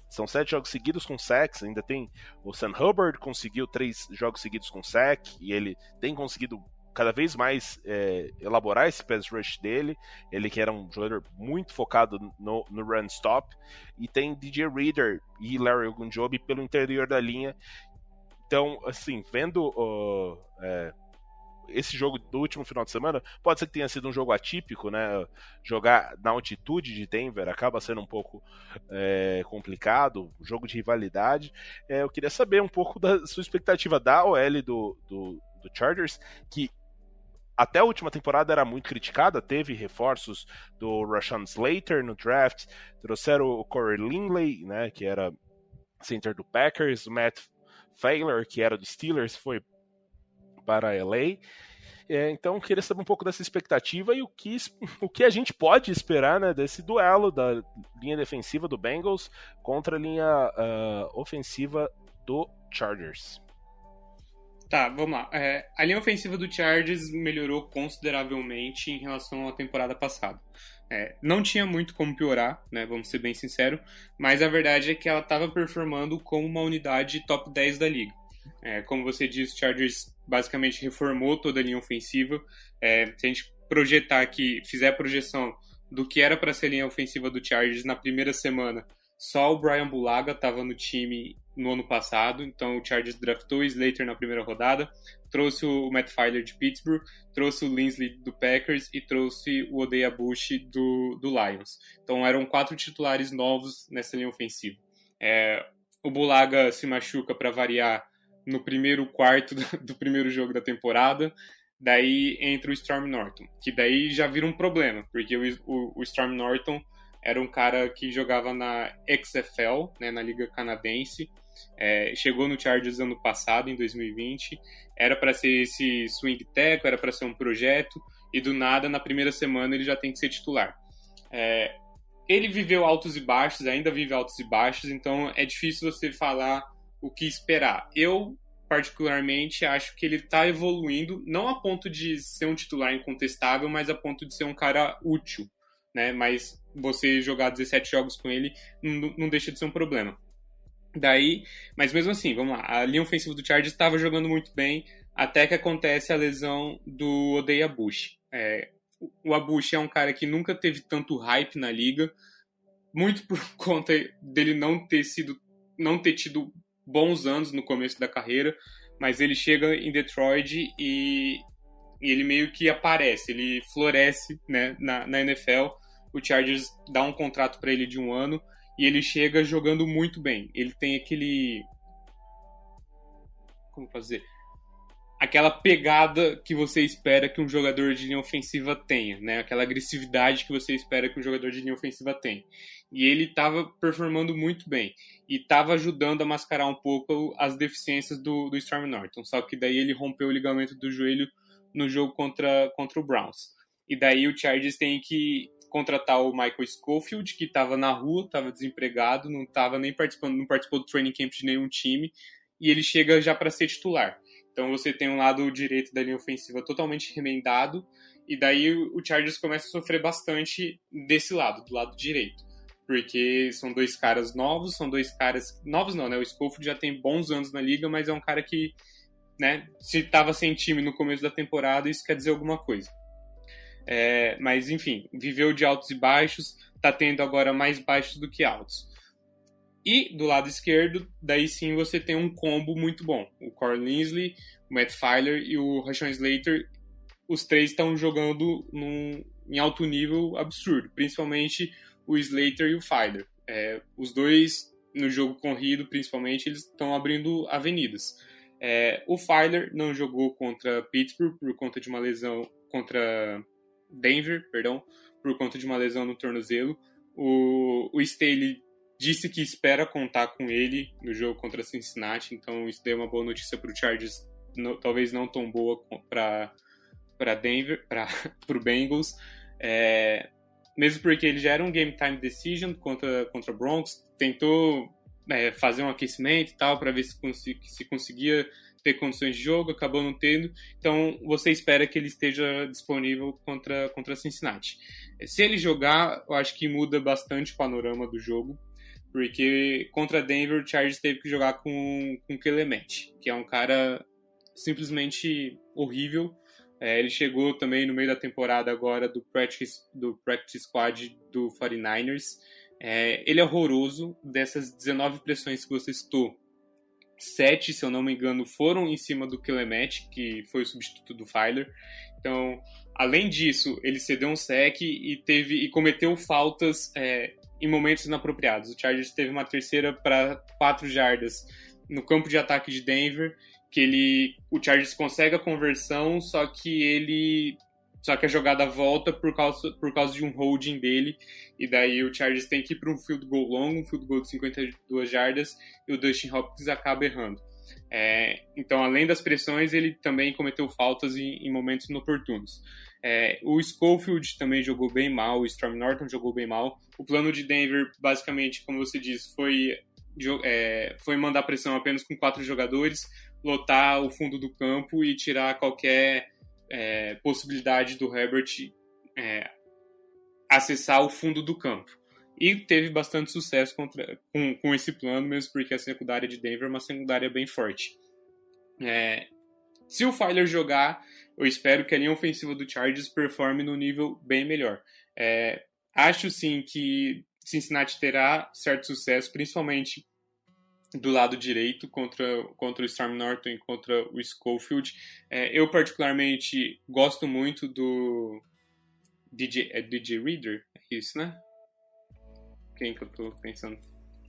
São sete jogos seguidos com sacks. Ainda tem o Sam Hubbard conseguiu três jogos seguidos com sack e ele tem conseguido cada vez mais é, elaborar esse pass rush dele. Ele que era um jogador muito focado no, no run stop. E tem DJ Reader e Larry Ogunjobi pelo interior da linha. Então, assim, vendo uh, é, esse jogo do último final de semana pode ser que tenha sido um jogo atípico, né? Jogar na altitude de Denver acaba sendo um pouco é, complicado, jogo de rivalidade. É, eu queria saber um pouco da sua expectativa da OL do, do, do Chargers, que até a última temporada era muito criticada, teve reforços do Rashawn Slater no draft, trouxeram o Corey Linley, né, que era center do Packers, o Matt Failer, que era do Steelers, foi para LA. É, então, queria saber um pouco dessa expectativa e o que, <laughs> o que a gente pode esperar né, desse duelo da linha defensiva do Bengals contra a linha uh, ofensiva do Chargers. Tá, vamos lá. É, a linha ofensiva do Chargers melhorou consideravelmente em relação à temporada passada. É, não tinha muito como piorar, né? Vamos ser bem sinceros, mas a verdade é que ela estava performando como uma unidade top 10 da liga. É, como você disse, o Chargers basicamente reformou toda a linha ofensiva. É, se a gente projetar aqui, fizer a projeção do que era para ser a linha ofensiva do Chargers na primeira semana, só o Brian Bulaga estava no time no ano passado, então o Chargers draftou o Slater na primeira rodada, trouxe o Matt Filer de Pittsburgh, trouxe o Linsley do Packers e trouxe o Odeia Bush do, do Lions. Então eram quatro titulares novos nessa linha ofensiva. É, o Bulaga se machuca para variar no primeiro quarto <laughs> do primeiro jogo da temporada, daí entra o Storm Norton, que daí já vira um problema, porque o, o, o Storm Norton era um cara que jogava na XFL, né, na Liga Canadense. É, chegou no Chargers ano passado, em 2020. Era para ser esse swing tackle, era para ser um projeto, e do nada, na primeira semana, ele já tem que ser titular. É, ele viveu altos e baixos, ainda vive altos e baixos, então é difícil você falar o que esperar. Eu, particularmente, acho que ele está evoluindo, não a ponto de ser um titular incontestável, mas a ponto de ser um cara útil né? Mas você jogar 17 jogos com ele não, não deixa de ser um problema. Daí, mas mesmo assim, vamos lá, a linha ofensiva do Chargers estava jogando muito bem até que acontece a lesão do Odeia Bush. É, o Abush é um cara que nunca teve tanto hype na liga, muito por <laughs> conta dele não ter sido, não ter tido bons anos no começo da carreira, mas ele chega em Detroit e, e ele meio que aparece, ele floresce né, na, na NFL o Chargers dá um contrato para ele de um ano e ele chega jogando muito bem. Ele tem aquele. Como fazer? Aquela pegada que você espera que um jogador de linha ofensiva tenha, né? Aquela agressividade que você espera que um jogador de linha ofensiva tenha. E ele estava performando muito bem. E estava ajudando a mascarar um pouco as deficiências do, do Storm Norton. Só que daí ele rompeu o ligamento do joelho no jogo contra, contra o Browns. E daí o Chargers tem que contratar o Michael Schofield, que estava na rua, estava desempregado, não estava nem participando, não participou do training camp de nenhum time, e ele chega já para ser titular. Então você tem um lado direito da linha ofensiva totalmente remendado, e daí o Chargers começa a sofrer bastante desse lado, do lado direito. Porque são dois caras novos, são dois caras. Novos não, né? O Schofield já tem bons anos na liga, mas é um cara que, né, se estava sem time no começo da temporada, isso quer dizer alguma coisa. É, mas, enfim, viveu de altos e baixos, tá tendo agora mais baixos do que altos. E do lado esquerdo, daí sim você tem um combo muito bom. O Corey Linsley, o Matt Filer e o Rashawn Slater, os três estão jogando num, em alto nível absurdo, principalmente o Slater e o Filer. É, os dois, no jogo corrido, principalmente, eles estão abrindo avenidas. É, o Filer não jogou contra Pittsburgh por conta de uma lesão contra Denver, perdão, por conta de uma lesão no tornozelo. O, o Staley disse que espera contar com ele no jogo contra Cincinnati, então isso deu uma boa notícia para o Chargers, no, talvez não tão boa para para Denver, para <laughs> o Bengals. É, mesmo porque ele já era um game time decision contra contra Broncos, tentou é, fazer um aquecimento e tal para ver se, se conseguia ter condições de jogo, acabou não tendo. Então você espera que ele esteja disponível contra, contra Cincinnati. Se ele jogar, eu acho que muda bastante o panorama do jogo, porque contra Denver, o Chargers teve que jogar com, com Clemente, que é um cara simplesmente horrível. É, ele chegou também no meio da temporada agora do practice, do practice squad do 49ers. É, ele é horroroso. Dessas 19 pressões que você citou, sete, se eu não me engano, foram em cima do Clemente, que foi o substituto do Filer. Então, além disso, ele cedeu um sec e teve e cometeu faltas é, em momentos inapropriados. O Chargers teve uma terceira para quatro jardas no campo de ataque de Denver que ele o Chargers consegue a conversão, só que ele só que a jogada volta por causa, por causa de um holding dele, e daí o Chargers tem que ir para um field goal longo, um field goal de 52 jardas, e o Dustin Hopkins acaba errando. É, então, além das pressões, ele também cometeu faltas em, em momentos inoportunos. É, o Schofield também jogou bem mal, o Storm Norton jogou bem mal. O plano de Denver, basicamente, como você disse, foi, é, foi mandar pressão apenas com quatro jogadores, lotar o fundo do campo e tirar qualquer é, possibilidade do Herbert é, acessar o fundo do campo. E teve bastante sucesso contra, com, com esse plano, mesmo porque a secundária de Denver é uma secundária bem forte. É, se o Filer jogar, eu espero que a linha ofensiva do Chargers performe no nível bem melhor. É, acho sim que Cincinnati terá certo sucesso, principalmente do lado direito contra, contra o Storm Norton e contra o Schofield. É, eu, particularmente, gosto muito do DJ, é DJ Reader, é isso, né? Quem que eu tô pensando?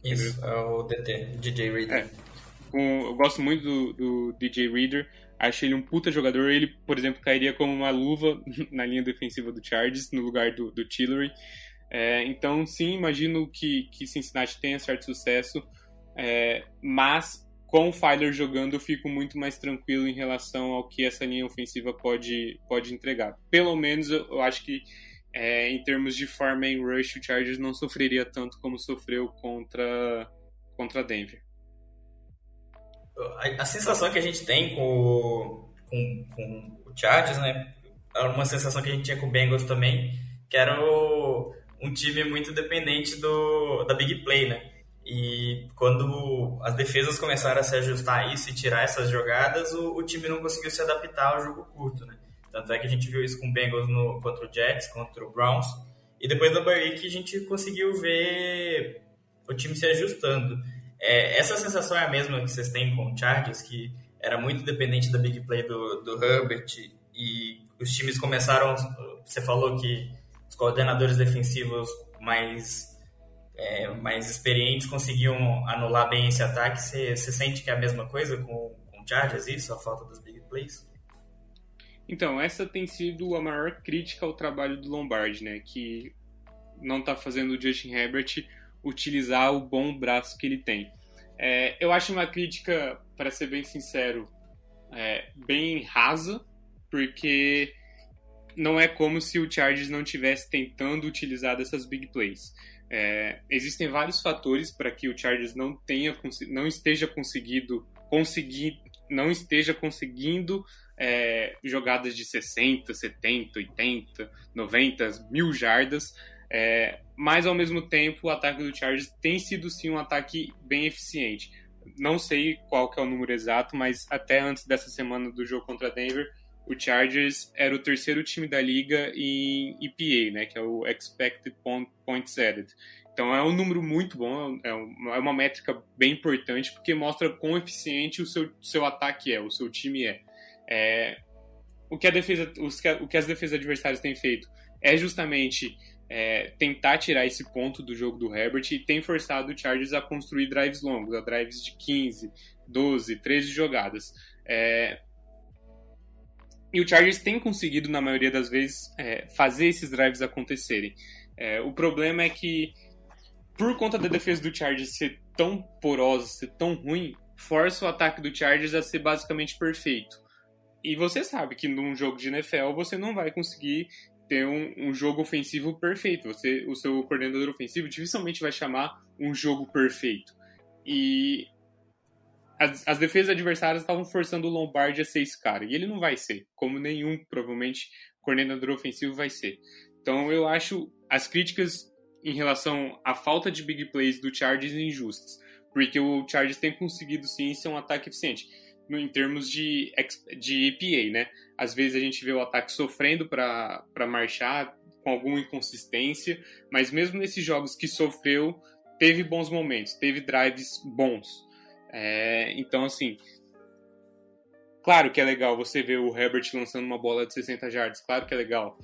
Isso, é o DT, DJ Reader. É. Um, eu gosto muito do, do, DJ Reader. Acho ele um puta jogador. Ele, por exemplo, cairia como uma luva <laughs> na linha defensiva do Chargers, no lugar do, do Tillery. É, então, sim, imagino que, que Cincinnati tenha certo sucesso. É, mas com o Filer jogando, eu fico muito mais tranquilo em relação ao que essa linha ofensiva pode, pode entregar. Pelo menos eu, acho que é, em termos de forma em rush, o Chargers não sofreria tanto como sofreu contra, contra Denver. A, a sensação que a gente tem com, com, com, o Chargers, né? É uma sensação que a gente tinha com o Bengals também, que era o, um time muito dependente do, da big play, né? E quando as defesas começaram a se ajustar a isso e tirar essas jogadas, o, o, time não conseguiu se adaptar ao jogo curto, né? Tanto é que a gente viu isso com o Bengals no, contra o Jets, contra o Browns. E depois do bye week a gente conseguiu ver o time se ajustando. É, essa sensação é a mesma que vocês têm com o Chargers, que era muito dependente da big play do, do Herbert e os times começaram... Você falou que os coordenadores defensivos mais é, mais experientes conseguiam anular bem esse ataque. Você, sente que é a mesma coisa com, com o Chargers, isso? A falta dos big plays? Então, essa tem sido a maior crítica ao trabalho do Lombardi, né? Que não está fazendo o Justin Herbert utilizar o bom braço que ele tem. É, eu acho uma crítica, para ser bem sincero, é, bem rasa, porque não é como se o Chargers não tivesse tentando utilizar dessas big plays. É, existem vários fatores para que o Chargers não tenha não esteja conseguido conseguir não esteja conseguindo é, jogadas de 60, 70, 80, 90, mil jardas, é, mas ao mesmo tempo o ataque do Chargers tem sido sim um ataque bem eficiente. Não sei qual que é o número exato, mas até antes dessa semana do jogo contra Denver, o Chargers era o terceiro time da liga em EPA, né, que é o Expected Points Added. Então é um número muito bom, é, é uma métrica bem importante, porque mostra quão eficiente o seu, seu ataque é, o seu time é. é o, que a defesa, os, o que as defesas adversárias têm feito é justamente é, tentar tirar esse ponto do jogo do Herbert e tem forçado o Chargers a construir drives longos, a drives de 15, 12, 13 jogadas. É, e o Chargers tem conseguido, na maioria das vezes, é, fazer esses drives acontecerem. É, o problema é que, por conta da defesa do Chargers ser tão porosa, ser tão ruim, força o ataque do Chargers a ser basicamente perfeito. E você sabe que num jogo de NFL você não vai conseguir ter um, um jogo ofensivo perfeito. Você, o seu coordenador ofensivo dificilmente vai chamar um jogo perfeito. E as, as defesas adversárias estavam forçando o Lombardi a ser esse cara. E ele não vai ser, como nenhum, provavelmente, coordenador ofensivo vai ser. Então eu acho as críticas em relação à falta de big plays do Chargers injustas. Porque o Chargers tem conseguido sim ser um ataque eficiente. Em termos de, de EPA, né? Às vezes a gente vê o ataque sofrendo para marchar com alguma inconsistência, mas mesmo nesses jogos que sofreu, teve bons momentos, teve drives bons. É, então, assim, claro que é legal você ver o Herbert lançando uma bola de 60 jardas, claro que é legal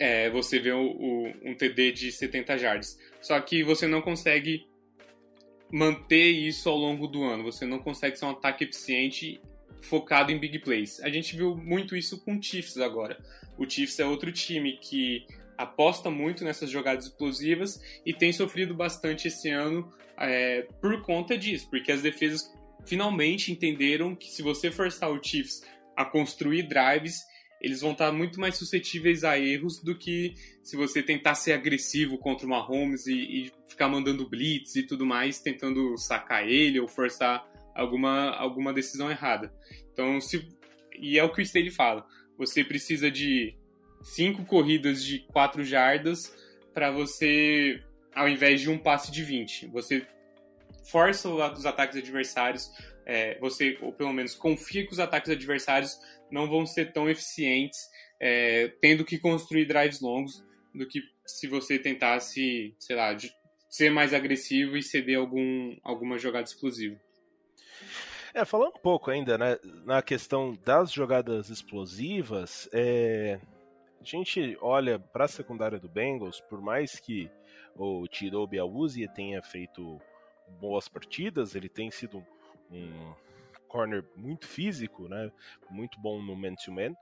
é, você ver o, o, um TD de 70 jardas. Só que você não consegue manter isso ao longo do ano, você não consegue ser um ataque eficiente focado em big plays. A gente viu muito isso com o Chiefs agora. O Chiefs é outro time que aposta muito nessas jogadas explosivas e tem sofrido bastante esse ano é, por conta disso, porque as defesas finalmente entenderam que se você forçar o Chiefs a construir drives, eles vão estar muito mais suscetíveis a erros do que se você tentar ser agressivo contra o Mahomes e, e ficar mandando blitz e tudo mais, tentando sacar ele ou forçar alguma, alguma decisão errada. Então, se, e é o que o Staley fala, você precisa de cinco corridas de quatro jardas para você, ao invés de um passe de 20. Você força os ataques adversários, é, você, ou pelo menos confia que os ataques adversários não vão ser tão eficientes, é, tendo que construir drives longos, do que se você tentasse, sei lá, ser mais agressivo e ceder algum, alguma jogada explosiva. É, falando um pouco ainda, né, na questão das jogadas explosivas, é, a gente olha para a secundária do Bengals, por mais que o Tirobi Awuzie tenha feito boas partidas, ele tem sido um corner muito físico, né? Muito bom no man-to-man. -man.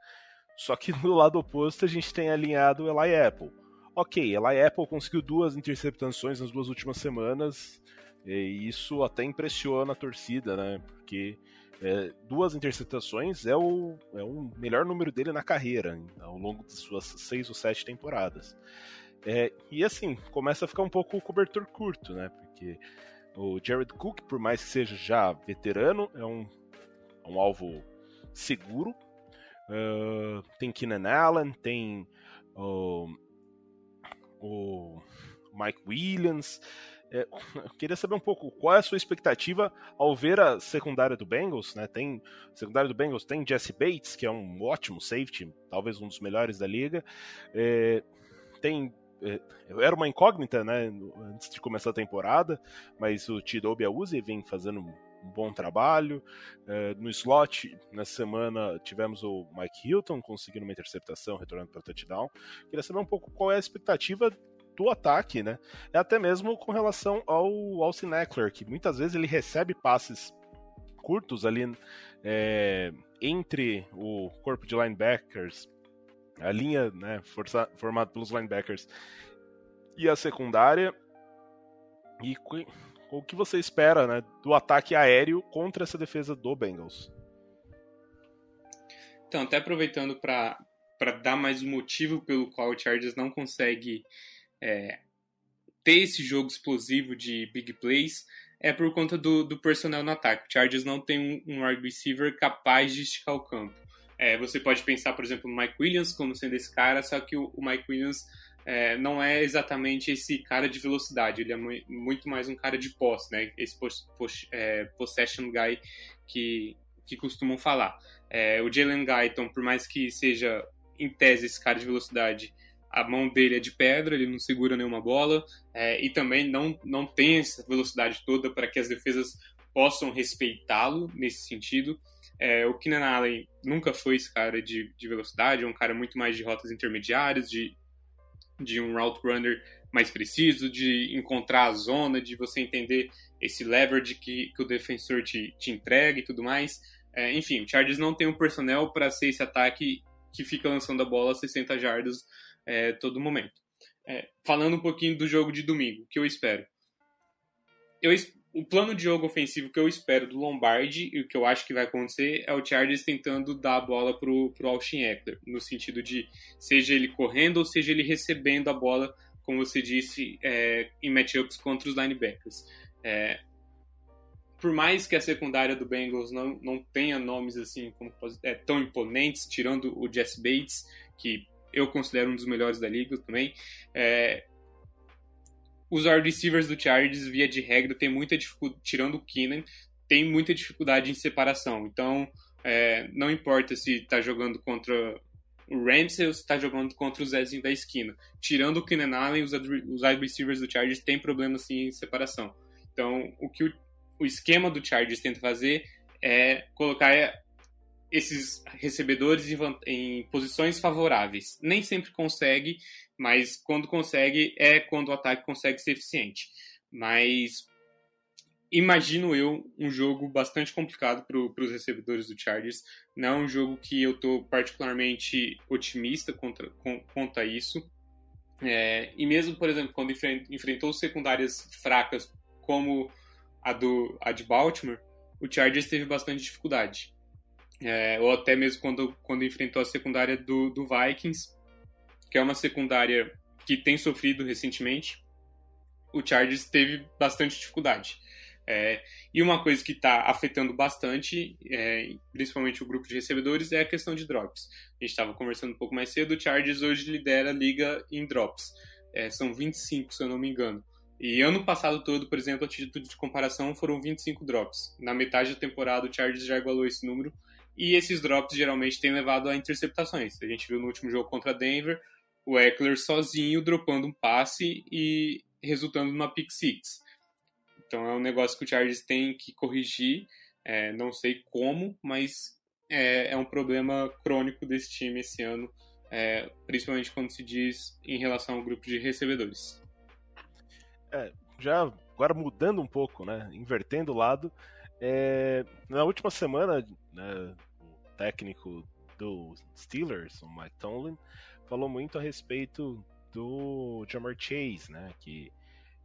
Só que <laughs> do lado oposto a gente tem alinhado o Eli Apple. Ok, Eli Apple conseguiu duas interceptações nas duas últimas semanas, e isso até impressiona a torcida, né? Porque é, duas interceptações é o, é o melhor número dele na carreira, ao longo de suas seis ou sete temporadas. É, e assim, começa a ficar um pouco o cobertor curto, né? Porque o Jared Cook, por mais que seja já veterano, é um, um alvo seguro. Uh, tem Keenan Allen, tem uh, o Mike Williams. É, eu queria saber um pouco qual é a sua expectativa ao ver a secundária do Bengals, né? Tem secundária do Bengals tem Jesse Bates, que é um ótimo safety, talvez um dos melhores da liga. É, tem é, era uma incógnita, né, antes de começar a temporada, mas o Tidobi Awuzie vem fazendo um bom trabalho. É, no slot, nessa semana, tivemos o Mike Hilton conseguindo uma interceptação, retornando para touchdown. Queria saber um pouco qual é a expectativa do ataque, né? Até mesmo com relação ao Austin Eckler, que muitas vezes ele recebe passes curtos ali é, entre o corpo de linebackers, a linha né, formada pelos linebackers e a secundária. E o que você espera né, do ataque aéreo contra essa defesa do Bengals? Então, até aproveitando para dar mais um motivo pelo qual o Chargers não consegue é, ter esse jogo explosivo de big plays é por conta do, do personnel no ataque. O Chargers não tem um, um wide receiver capaz de esticar o campo. É, você pode pensar, por exemplo, no Mike Williams como sendo esse cara, só que o, o Mike Williams é, não é exatamente esse cara de velocidade, ele é mu muito mais um cara de posse, né? Esse poss poss é, possession guy que, que costumam falar. É, o Jalen Guyton, por mais que seja em tese esse cara de velocidade, a mão dele é de pedra, ele não segura nenhuma bola é, e também não, não tem essa velocidade toda para que as defesas possam respeitá-lo nesse sentido. É, o Keenan Allen nunca foi esse cara de, de velocidade, é um cara muito mais de rotas intermediárias, de, de um route runner mais preciso, de encontrar a zona, de você entender esse leverage que, que o defensor te, te entrega e tudo mais. É, enfim, o Chargers não tem um personnel para ser esse ataque que fica lançando a bola a 60 jardas é, todo momento. É, falando um pouquinho do jogo de domingo, que eu espero. Eu, o plano de jogo ofensivo que eu espero do Lombardi e o que eu acho que vai acontecer é o Chargers tentando dar a bola pro, pro Austin Eckler, no sentido de seja ele correndo ou seja ele recebendo a bola, como você disse, é, em matchups contra os linebackers. É, por mais que a secundária do Bengals não, não tenha nomes assim como, é, tão imponentes, tirando o Jesse Bates, que eu considero um dos melhores da liga também. É, os wide receivers do Chargers, via de regra, tem muita dificuldade, tirando o Keenan, tem muita dificuldade em separação. Então, é, não importa se está jogando contra o Ramsey ou se está jogando contra o Zezinho da esquina. Tirando o Keenan Allen, os, wide receivers do Chargers têm problema assim, em separação. Então, o que o, o esquema do Chargers tenta fazer é colocar esses recebedores em, em, posições favoráveis. Nem sempre consegue, mas quando consegue é quando o ataque consegue ser eficiente. Mas imagino eu um jogo bastante complicado para os recebedores do Chargers. Não é um jogo que eu estou particularmente otimista contra, com, quanto a isso. É, e mesmo, por exemplo, quando enfrentou secundárias fracas como a, do, a de Baltimore, o Chargers teve bastante dificuldade. É, ou até mesmo quando, quando enfrentou a secundária do, do Vikings, que é uma secundária que tem sofrido recentemente, o Chargers teve bastante dificuldade. É, e uma coisa que está afetando bastante, é, principalmente o grupo de recebedores, é a questão de drops. A gente estava conversando um pouco mais cedo, o Chargers hoje lidera a liga em drops. É, são 25, se eu não me engano. E ano passado todo, por exemplo, a título de comparação foram 25 drops. Na metade da temporada, o Chargers já igualou esse número. E esses drops geralmente têm levado a interceptações. A gente viu no último jogo contra Denver, o Eckler sozinho dropando um passe e resultando numa pick six. Então é um negócio que o Chargers tem que corrigir. É, não sei como, mas é, é, um problema crônico desse time esse ano, é, principalmente quando se diz em relação ao grupo de recebedores. É, já agora mudando um pouco, né, invertendo o lado, é, na última semana, né, técnico do Steelers, o Mike Tomlin, falou muito a respeito do Jamar Chase, né, que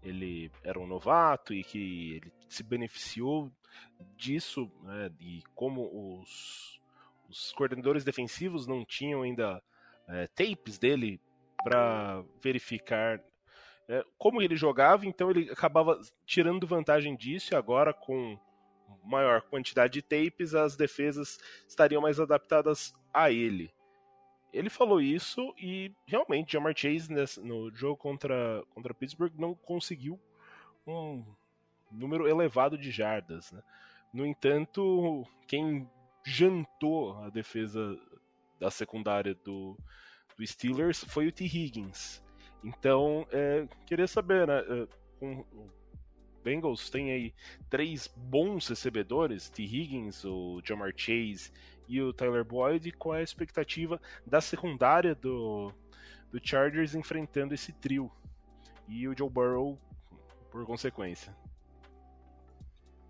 ele era um novato e que ele se beneficiou disso, né, e como os, os coordenadores defensivos não tinham ainda é, tapes dele para verificar é, como ele jogava, então ele acabava tirando vantagem disso e agora com maior quantidade de tapes as defesas estariam mais adaptadas a ele. Ele falou isso e realmente Jamar Chase nesse, no jogo contra, contra Pittsburgh não conseguiu um número elevado de jardas. Né? No entanto, quem jantou a defesa da secundária do, do Steelers foi o T. Higgins. Então, é, queria saber, né? É, com, Bengals tem aí três bons recebedores, T. Higgins, o Jamar Chase e o Tyler Boyd, é a expectativa da secundária do, do Chargers enfrentando esse trio? E o Joe Burrow, por consequência.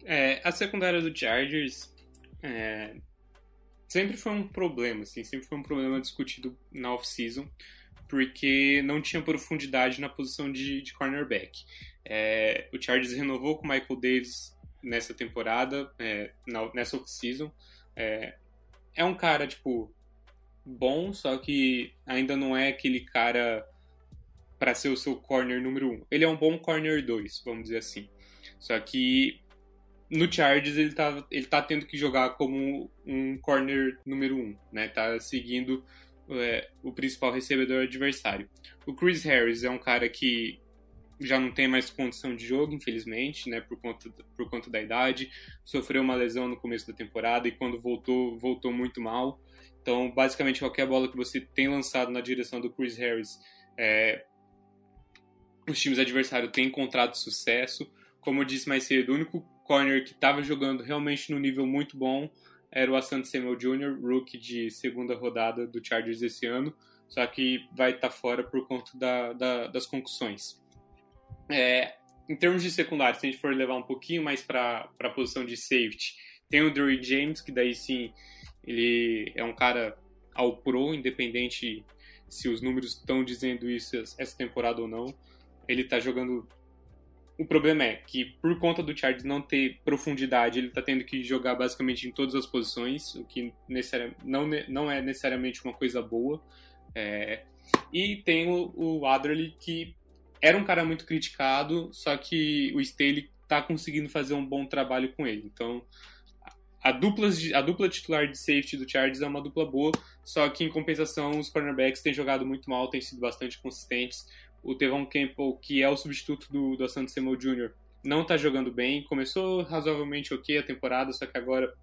É, a secundária do Chargers é, sempre foi um problema, assim, sempre foi um problema discutido na off-season, porque não tinha profundidade na posição de, de cornerback. É, o Chargers renovou com o Michael Davis nessa temporada, é, na, nessa off-season. É, é um cara, tipo, bom, só que ainda não é aquele cara para ser o seu corner número um. Ele é um bom corner 2, vamos dizer assim. Só que no Chargers ele tá, ele tá tendo que jogar como um corner número um, né? Tá seguindo é, o principal recebedor adversário. O Chris Harris é um cara que já não tem mais condição de jogo, infelizmente, né, por conta, por conta da idade. Sofreu uma lesão no começo da temporada e quando voltou, voltou muito mal. Então, basicamente, qualquer bola que você tem lançado na direção do Chris Harris, é, os times adversários têm encontrado sucesso. Como eu disse mais cedo, o único corner que estava jogando realmente no nível muito bom era o Asante Samuel Jr., rookie de segunda rodada do Chargers esse ano, só que vai estar tá fora por conta da, da, das concussões. É, em termos de secundário, se a gente for levar um pouquinho mais para a posição de safety, tem o Drew James, que daí sim ele é um cara ao pro, independente se os números estão dizendo isso essa temporada ou não. Ele está jogando. O problema é que, por conta do Chargers não ter profundidade, ele está tendo que jogar basicamente em todas as posições, o que não, não é necessariamente uma coisa boa. É... E tem o, o Adderley, que era um cara muito criticado, só que o Staley tá conseguindo fazer um bom trabalho com ele. Então, a dupla, a dupla titular de safety do Chargers é uma dupla boa, só que em compensação os cornerbacks têm jogado muito mal, têm sido bastante consistentes. O Tevon Campbell, que é o substituto do, do Asante Samuel Jr., não tá jogando bem. Começou razoavelmente ok a temporada, só que agora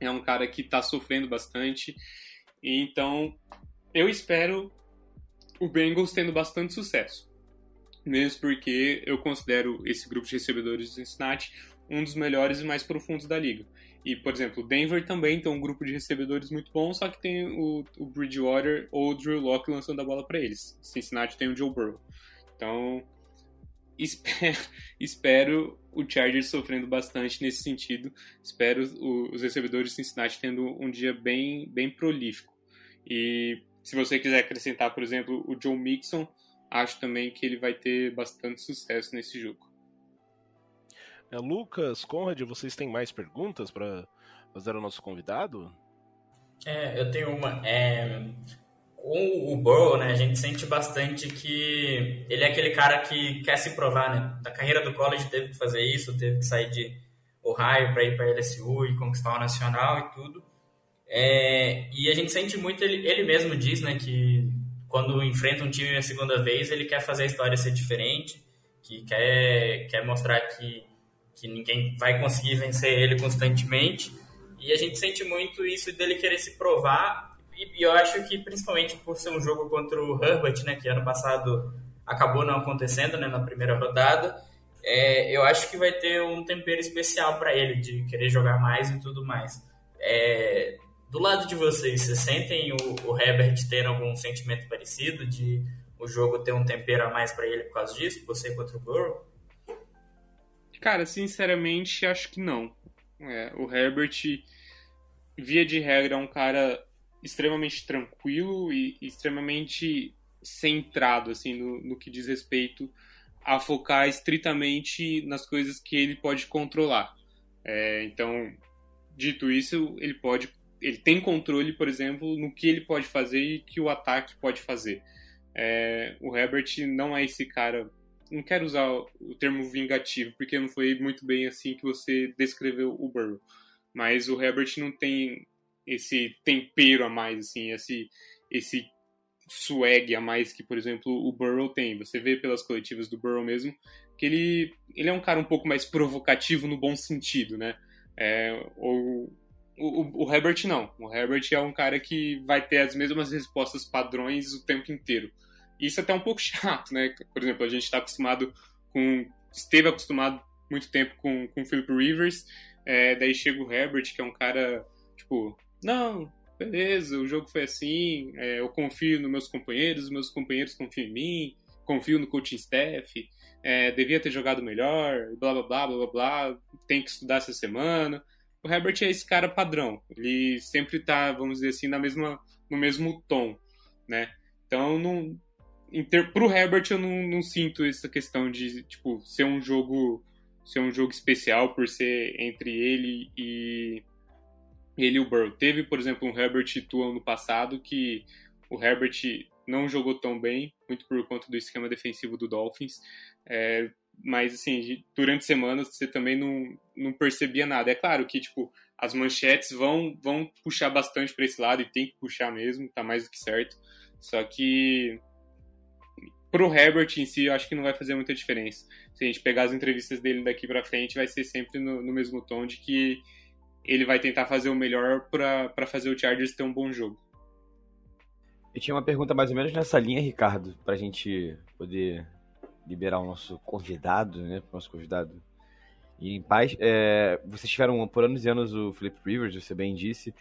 é um cara que tá sofrendo bastante. Então, eu espero o Bengals tendo bastante sucesso mesmo porque eu considero esse grupo de recebedores de Cincinnati um dos melhores e mais profundos da liga. E, por exemplo, Denver também tem um grupo de recebedores muito bom, só que tem o, o Bridgewater ou o Drew Locke lançando a bola para eles. Cincinnati tem o Joe Burrow. Então, espero, <laughs> espero o Chargers sofrendo bastante nesse sentido. Espero os recebedores de Cincinnati tendo um dia bem, bem prolífico. E se você quiser acrescentar, por exemplo, o Joe Mixon, acho também que ele vai ter bastante sucesso nesse jogo. É, Lucas, Conrad, vocês têm mais perguntas para fazer ao nosso convidado? É, eu tenho uma. É, com o Burrow, né, a gente sente bastante que ele é aquele cara que quer se provar, né? Da carreira do college teve que fazer isso, teve que sair de Ohio para ir para LSU e conquistar o nacional e tudo. É, e a gente sente muito, ele, ele mesmo diz, né, que quando enfrenta um time a segunda vez, ele quer fazer a história ser diferente, que quer, quer mostrar que, que ninguém vai conseguir vencer ele constantemente. E a gente sente muito isso dele querer se provar e, eu acho que principalmente por ser um jogo contra o Herbert, né, que ano passado acabou não acontecendo, né, na primeira rodada, é, eu acho que vai ter um tempero especial para ele de querer jogar mais e tudo mais. É, do lado de vocês, vocês sentem o, o Herbert ter algum sentimento parecido de o jogo ter um tempero a mais para ele por causa disso, você contra o Burrow? Cara, sinceramente, acho que não. É, o Herbert, via de regra, é um cara extremamente tranquilo e extremamente centrado assim no, no que diz respeito a focar estritamente nas coisas que ele pode controlar. É, então, dito isso, ele pode, ele tem controle, por exemplo, no que ele pode fazer e que o ataque pode fazer. É, o Herbert não é esse cara. Não quero usar o termo vingativo, porque não foi muito bem assim que você descreveu o Burrow. Mas o Herbert não tem esse tempero a mais, assim, esse, esse swag a mais que, por exemplo, o Burrow tem. Você vê pelas coletivas do Burrow mesmo que ele, ele é um cara um pouco mais provocativo no bom sentido, né? É, o, o, o Herbert não. O Herbert é um cara que vai ter as mesmas respostas padrões o tempo inteiro. Isso é até um pouco <laughs> chato, né? Por exemplo, a gente está acostumado com. esteve acostumado muito tempo com, com o Philip Rivers, é, daí chega o Herbert, que é um cara, tipo, não, beleza, o jogo foi assim, é, eu confio nos meus companheiros, os meus companheiros confiam em mim, confio no coaching staff, é, devia ter jogado melhor, blá blá blá blá blá, tem que estudar essa semana. O Herbert é esse cara padrão, ele sempre tá, vamos dizer assim, na mesma, no mesmo tom, né? Então, não, pro Herbert eu não, não sinto essa questão de, tipo, ser um jogo ser um jogo especial por ser entre ele e ele e o Burrow. Teve, por exemplo, um Herbert e ano passado que o Herbert não jogou tão bem, muito por conta do esquema defensivo do Dolphins. É, mas, assim, durante semanas você também não, não percebia nada. É claro que, tipo, as manchetes vão, vão puxar bastante para esse lado e tem que puxar mesmo, tá mais do que certo. Só que pro Herbert em si, eu acho que não vai fazer muita diferença. Se a gente pegar as entrevistas dele daqui para frente, vai ser sempre no, no mesmo tom de que ele vai tentar fazer o melhor para fazer o Chargers ter um bom jogo. Eu tinha uma pergunta mais ou menos nessa linha, Ricardo, para a gente poder liberar o nosso convidado, né? O nosso convidado e em paz. É, vocês tiveram por anos e anos o Felipe Rivers, você bem disse,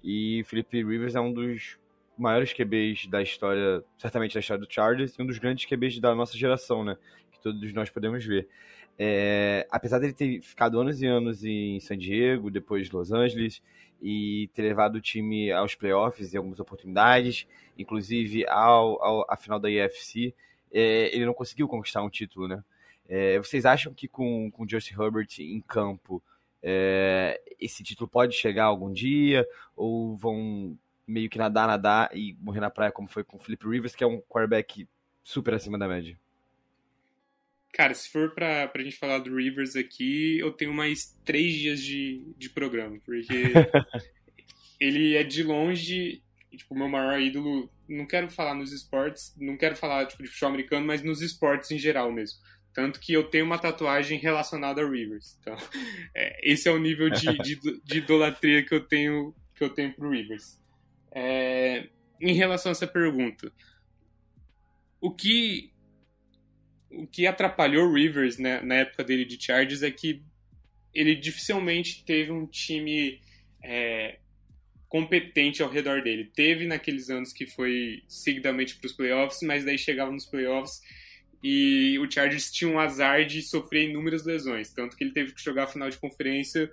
e Felipe Rivers é um dos maiores QBs da história, certamente da história do Chargers, e um dos grandes QBs da nossa geração, né? Que todos nós podemos ver. É, apesar dele ter ficado anos e anos em San Diego, depois Los Angeles, e ter levado o time aos playoffs em algumas oportunidades, inclusive ao, ao à final da IFC, é, ele não conseguiu conquistar um título, né? É, vocês acham que com, com Justin Herbert em campo, é, esse título pode chegar algum dia? Ou vão meio que nadar, nadar e morrer na praia, como foi com o Philip Rivers, que é um quarterback super acima da média? Cara, se for pra, pra gente falar do Rivers aqui, eu tenho mais três dias de, de programa, porque <laughs> ele é de longe, tipo, o meu maior ídolo. Não quero falar nos esportes, não quero falar tipo, de futebol americano, mas nos esportes em geral mesmo. Tanto que eu tenho uma tatuagem relacionada ao Rivers. Então, <laughs> é, esse é o nível de, de, de, idolatria que eu tenho que eu tenho pro Rivers. É, em relação a essa pergunta, o que o que atrapalhou o Rivers né, na época dele de Chargers é que ele dificilmente teve um time é, competente ao redor dele. Teve naqueles anos que foi seguidamente para os playoffs, mas daí chegava nos playoffs e o Chargers tinha um azar de sofrer inúmeras lesões, tanto que ele teve que jogar a final de conferência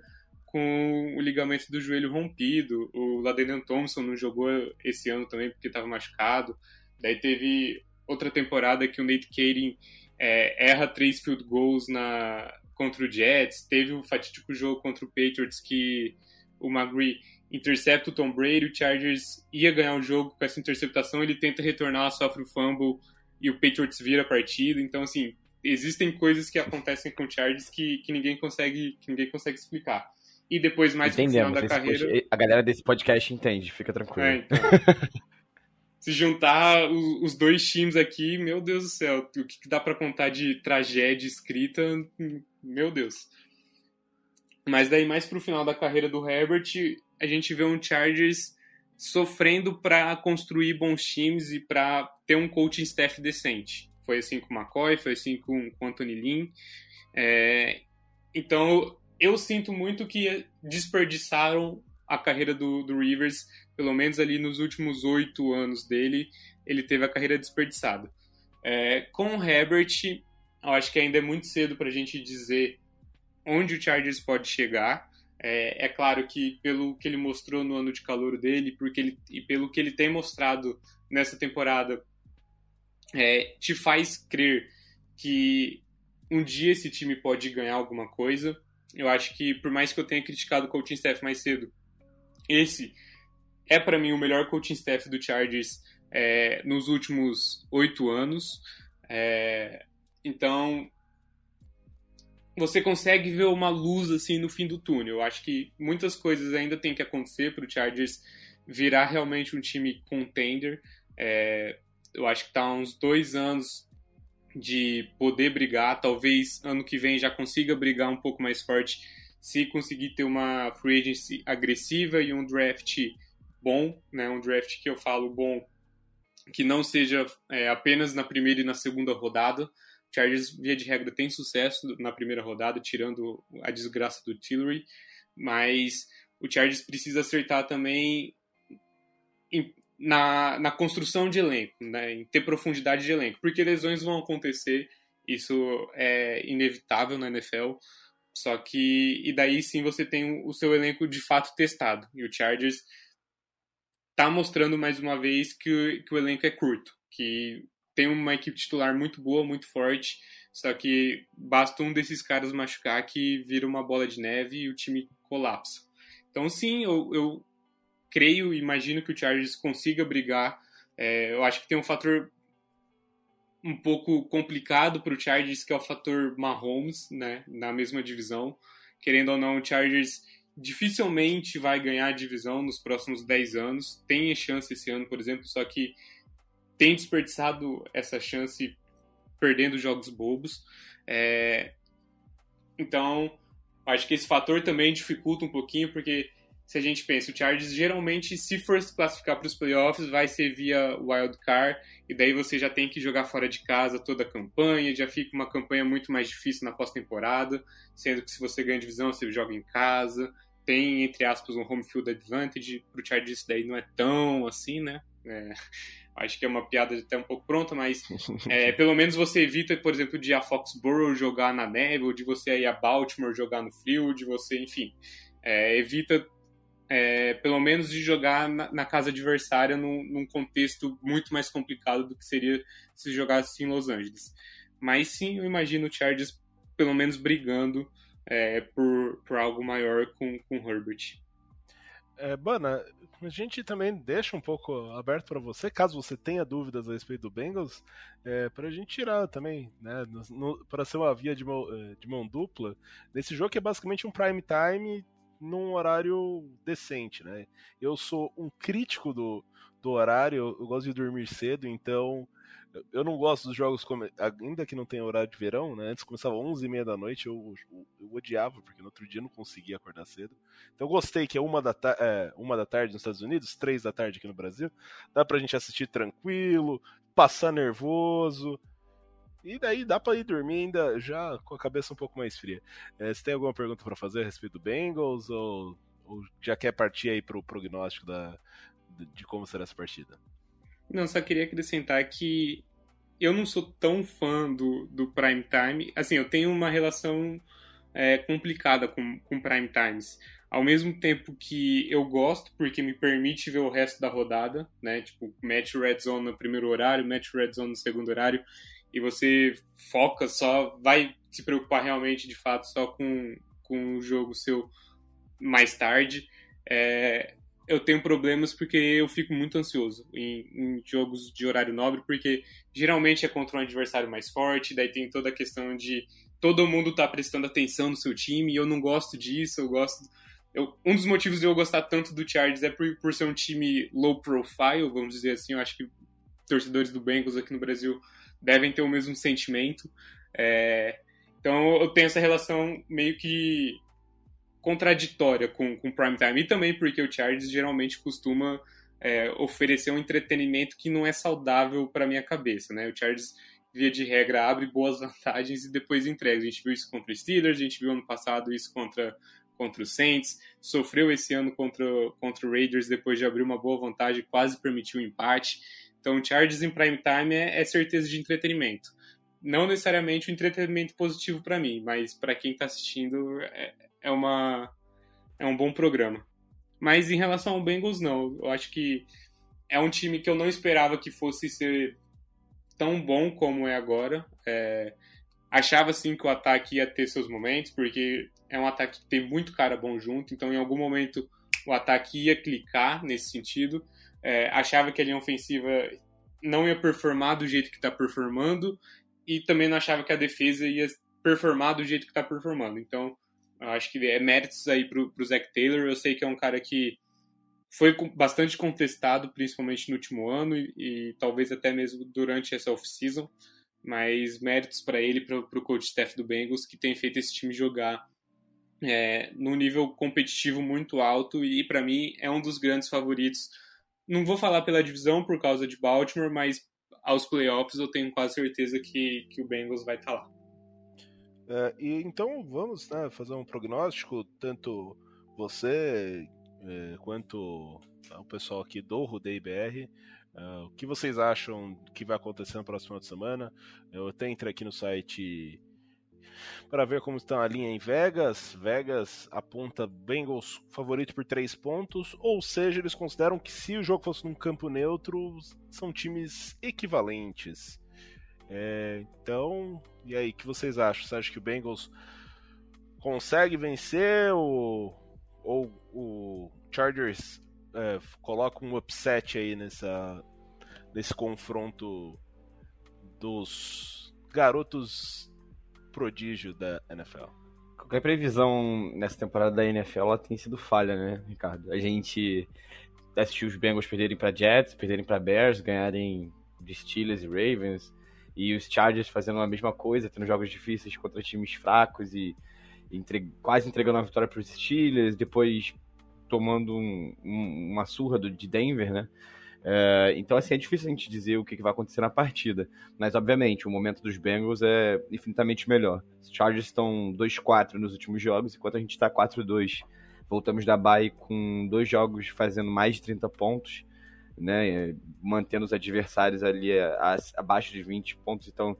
com o ligamento do joelho rompido. O Ladenian Thompson não jogou esse ano também porque estava machucado. Daí teve outra temporada que o Nate Kading é, erra três field goals na, contra o Jets. Teve o fatídico jogo contra o Patriots que o McGree intercepta o Tom Brady, o Chargers ia ganhar o jogo com essa interceptação, ele tenta retornar, sofre o fumble e o Patriots vira a partida. Então, assim, existem coisas que acontecem com o Chargers que, que, ninguém, consegue, que ninguém consegue explicar. E depois, mais no final da carreira... A galera desse podcast entende, fica tranquilo. É, então... <laughs> se juntar os, os, dois times aqui, meu Deus do céu, o que dá para contar de tragédia escrita, meu Deus. Mas daí mais pro final da carreira do Herbert, a gente vê um Chargers sofrendo para construir bons times e para ter um coaching staff decente. Foi assim com o McCoy, foi assim com o Anthony Lynn. É, então eu sinto muito que desperdiçaram a carreira do, do Rivers, pelo menos ali nos últimos oito anos dele, ele teve a carreira desperdiçada. É, com o Herbert, eu acho que ainda é muito cedo para a gente dizer onde o Chargers pode chegar. É, é, claro que pelo que ele mostrou no ano de calor dele porque ele, e pelo que ele tem mostrado nessa temporada, é, te faz crer que um dia esse time pode ganhar alguma coisa. Eu acho que, por mais que eu tenha criticado o coaching staff mais cedo, esse é para mim o melhor coaching staff do Chargers é, nos últimos oito anos. É, então, você consegue ver uma luz assim no fim do túnel. Eu acho que muitas coisas ainda tem que acontecer para o Chargers virar realmente um time contender. É, eu acho que está uns dois anos de poder brigar. Talvez ano que vem já consiga brigar um pouco mais forte se conseguir ter uma free agency agressiva e um draft bom, né? Um draft que eu falo bom, que não seja é, apenas na primeira e na segunda rodada, Chargers, via de regra, tem sucesso na primeira rodada, tirando a desgraça do Tillery, mas o Chargers precisa acertar também em, na, na construção de elenco, né, em ter profundidade de elenco, porque lesões vão acontecer, isso é inevitável na NFL, só que, e daí sim você tem o seu elenco de fato testado, e o Chargers está mostrando mais uma vez que, que o elenco é curto, que tem uma equipe titular muito boa, muito forte, só que basta um desses caras machucar que vira uma bola de neve e o time colapsa. Então, sim, eu, eu creio, imagino que o Chargers consiga brigar. É, eu acho que tem um fator um pouco complicado para o Chargers, que é o fator Mahomes, né, na mesma divisão. Querendo ou não, o Chargers dificilmente vai ganhar a divisão nos próximos 10 anos. Tem chance esse ano, por exemplo, só que tem desperdiçado essa chance perdendo jogos bobos. É... Então, acho que esse fator também dificulta um pouquinho, porque se a gente pensa, o Chargers geralmente, se for se classificar para os playoffs, vai ser via wild card, e daí você já tem que jogar fora de casa toda a campanha, já fica uma campanha muito mais difícil na pós-temporada, sendo que se você ganha divisão, você joga em casa, tem, entre aspas, um home field advantage, para o Chargers isso daí não é tão assim, né? É, <laughs> acho que é uma piada até um pouco pronta, mas <laughs> é, pelo menos você evita, por exemplo, de a Foxborough jogar na neve, ou de você ir a Baltimore jogar no field, você, enfim, é, evita é, pelo menos de jogar na, na casa adversária num, num, contexto muito mais complicado do que seria se jogasse em Los Angeles. Mas sim, eu imagino o Chargers pelo menos brigando é, por, por algo maior com, com Herbert. É, Bana, a gente também deixa um pouco aberto para você, caso você tenha dúvidas a respeito do Bengals, é, para a gente tirar também, né, para ser uma via de mão, é, de mão dupla, nesse jogo que é basicamente um prime time num horário decente, né? Eu sou um crítico do, do horário, eu, gosto de dormir cedo, então eu não gosto dos jogos, ainda que não tenha horário de verão, né? Antes começava 11 e meia da noite, eu, eu, eu, odiava, porque no outro dia eu não conseguia acordar cedo. Então eu gostei que é uma da, é, uma da tarde nos Estados Unidos, três da tarde aqui no Brasil. Dá pra gente assistir tranquilo, passar nervoso. E daí dá pra ir dormir ainda já com a cabeça um pouco mais fria. É, você tem alguma pergunta para fazer a respeito do Bengals? Ou, ou já quer partir aí pro prognóstico da, de como será essa partida? Não, só queria acrescentar que eu não sou tão fã do, do prime time. Assim, eu tenho uma relação é, complicada com, com prime times. Ao mesmo tempo que eu gosto, porque me permite ver o resto da rodada, né? Tipo, match red zone no primeiro horário, match red zone no segundo horário, e você foca só, vai se preocupar realmente, de fato, só com, com o jogo seu mais tarde. É, eu tenho problemas porque eu fico muito ansioso em, em, jogos de horário nobre, porque geralmente é contra um adversário mais forte, daí tem toda a questão de todo mundo tá prestando atenção no seu time, e eu não gosto disso, eu gosto. Eu, um dos motivos de eu gostar tanto do Chargers é por, por ser um time low profile, vamos dizer assim. Eu acho que torcedores do Bengals aqui no Brasil devem ter o mesmo sentimento. É, então eu tenho essa relação meio que contraditória com, com prime time. E também porque o Chargers geralmente costuma é, oferecer um entretenimento que não é saudável para minha cabeça, né? O Chargers, via de regra, abre boas <laughs> vantagens e depois entrega. A gente viu isso contra o Steelers, a gente viu ano passado isso contra, contra o Saints, sofreu esse ano contra, contra o Raiders depois de abrir uma boa vantagem, quase permitiu o um empate. Então, Chargers em prime time é, é certeza de entretenimento. Não necessariamente um entretenimento positivo para mim, mas para quem está assistindo é, é, uma, é um bom programa. Mas em relação ao Bengals, não. Eu acho que é um time que eu não esperava que fosse ser tão bom como é agora. É, achava sim que o ataque ia ter seus momentos, porque é um ataque que tem muito cara bom junto, então em algum momento o ataque ia clicar nesse sentido. É, achava que a linha ofensiva não ia performar do jeito que está performando e também não achava que a defesa ia performar do jeito que está performando. Então, acho que é méritos aí pro, pro Zach Taylor. Eu sei que é um cara que foi bastante contestado, principalmente no último ano e, e talvez até mesmo durante essa off-season. Mas méritos para ele, para o coach staff do Bengals, que tem feito esse time jogar é, num nível competitivo muito alto e para mim é um dos grandes favoritos. Não vou falar pela divisão por causa de Baltimore, mas aos playoffs eu tenho quase certeza que, que o Bengals vai estar tá lá. É, e então vamos né, fazer um prognóstico, tanto você é, quanto o pessoal aqui do Rudei BR. Uh, o que vocês acham que vai acontecer final de semana? Eu até entrei aqui no site para ver como está a linha em Vegas. Vegas aponta Bengals favorito por 3 pontos, ou seja, eles consideram que se o jogo fosse num campo neutro, são times equivalentes. É, então, e aí, o que vocês acham? Você acha que o Bengals consegue vencer ou, ou o Chargers é, coloca um upset aí nessa, nesse confronto dos garotos prodígio da NFL? Qualquer previsão nessa temporada da NFL ela tem sido falha, né, Ricardo? A gente assistiu os Bengals perderem para Jets, perderem para Bears, ganharem de Steelers e Ravens e os Chargers fazendo a mesma coisa, tendo jogos difíceis contra times fracos e, entre, quase entregando uma vitória para os Steelers, depois tomando um, um, uma surra do, de Denver, né? É, então, assim, é difícil a gente dizer o que, vai acontecer na partida. Mas, obviamente, o momento dos Bengals é infinitamente melhor. Os Chargers estão 2-4 nos últimos jogos, enquanto a gente está 4-2. Voltamos da bye com dois jogos fazendo mais de 30 pontos né, mantendo os adversários ali a, a, abaixo de 20 pontos. Então,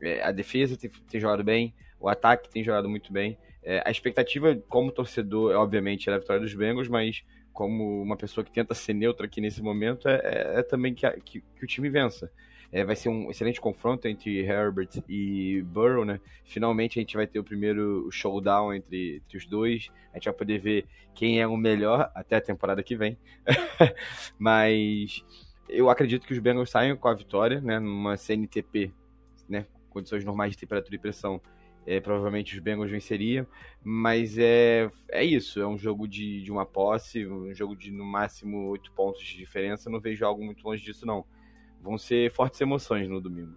é, a defesa tem, tem, jogado bem, o ataque tem jogado muito bem. É, a expectativa, como torcedor, obviamente, é a vitória dos Bengals, mas como uma pessoa que tenta ser neutra aqui nesse momento, é, é, é também que, a, que, que o time vença. É, vai ser um excelente confronto entre Herbert e Burrow, né? Finalmente a gente vai ter o primeiro showdown entre, entre os dois. A gente vai poder ver quem é o melhor até a temporada que vem. <laughs> Mas eu acredito que os Bengals saiam com a vitória, né? Numa CNTP, né? Condições normais de temperatura e pressão. É, provavelmente os Bengals venceriam, mas é, é isso, é um jogo de, de uma posse, um jogo de no máximo oito pontos de diferença, não vejo algo muito longe disso não vão ser fortes emoções no domingo.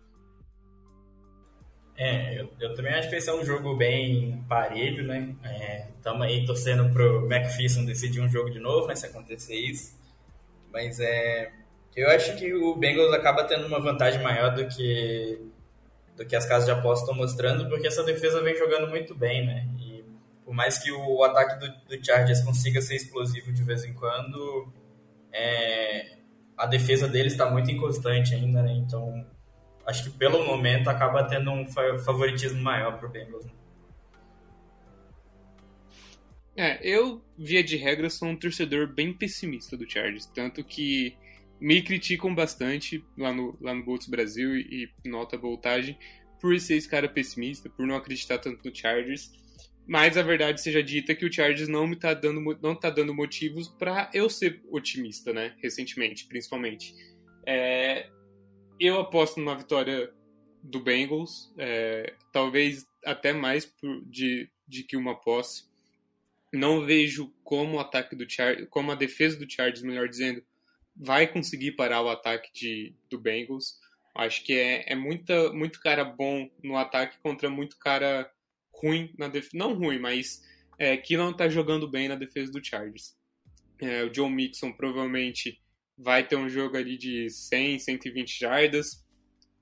É, eu, eu, também acho que esse é um jogo bem parelho, né? Estamos é, aí torcendo pro McPherson decidir um jogo de novo, né? Se acontecer isso. Mas é, eu acho que o Bengals acaba tendo uma vantagem maior do que, do que as casas de aposta estão mostrando, porque essa defesa vem jogando muito bem, né? E por mais que o ataque do, do Chargers consiga ser explosivo de vez em quando, é, a defesa deles está muito inconstante ainda, né? Então acho que pelo momento acaba tendo um favoritismo maior para o Bengals. Né? É, eu, via de regra, sou um torcedor bem pessimista do Chargers, tanto que me criticam bastante lá no, lá no Bolts Brasil e, e no Alta Voltagem por ser esse cara pessimista, por não acreditar tanto no Chargers. Mas a verdade seja dita que o Chargers não me tá dando, não tá dando motivos para eu ser otimista, né? Recentemente, principalmente. É, eu aposto numa vitória do Bengals, é, talvez até mais por, de, de que uma posse. Não vejo como o ataque do como a defesa do Chargers, melhor dizendo, vai conseguir parar o ataque de, do Bengals. Acho que é, é muita, muito cara bom no ataque contra muito cara ruim na defesa. Não ruim, mas é, que não está jogando bem na defesa do Chargers. É, o John Mixon provavelmente vai ter um jogo ali de 100, 120 jardas.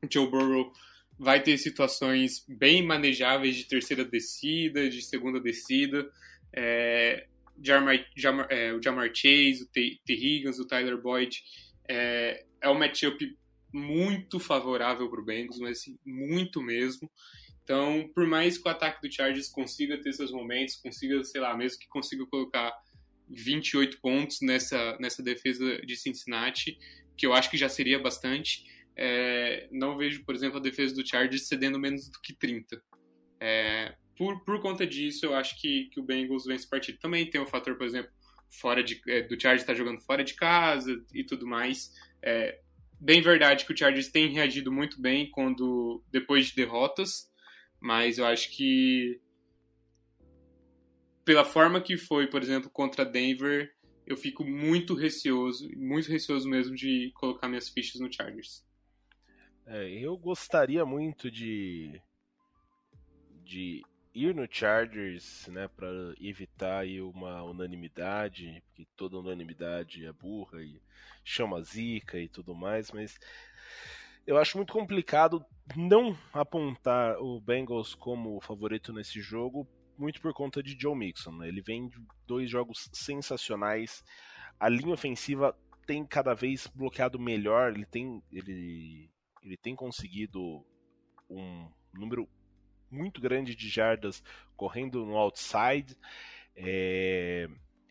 O Joe Burrow vai ter situações bem manejáveis de terceira descida, de segunda descida. É, Jamar, Jamar, é, o Jamar Chase, o T. T. Higgins, o Tyler Boyd. É, é um matchup muito favorável para o Bengals, mas assim, muito mesmo. Então, por mais que o ataque do Chargers consiga ter seus momentos, consiga, sei lá, mesmo que consiga colocar 28 pontos nessa, nessa defesa de Cincinnati, que eu acho que já seria bastante, é, não vejo, por exemplo, a defesa do Chargers cedendo menos do que 30. É, por, por conta disso, eu acho que, que o Bengals vence partido. Também tem o fator, por exemplo, fora de, é, do Chargers estar tá jogando fora de casa e tudo mais. É, bem verdade que o Chargers tem reagido muito bem quando depois de derrotas, mas eu acho que pela forma que foi, por exemplo, contra Denver, eu fico muito receoso, muito receoso mesmo de colocar minhas fichas no Chargers. É, eu gostaria muito de de ir no Chargers, né, para evitar aí uma unanimidade, porque toda unanimidade é burra e chama zica e tudo mais, mas eu acho muito complicado não apontar o Bengals como favorito nesse jogo, muito por conta de Joe Mixon. Né? Ele vem de dois jogos sensacionais. A linha ofensiva tem cada vez bloqueado melhor. Ele tem, ele, ele tem conseguido um número muito grande de jardas correndo no outside. É,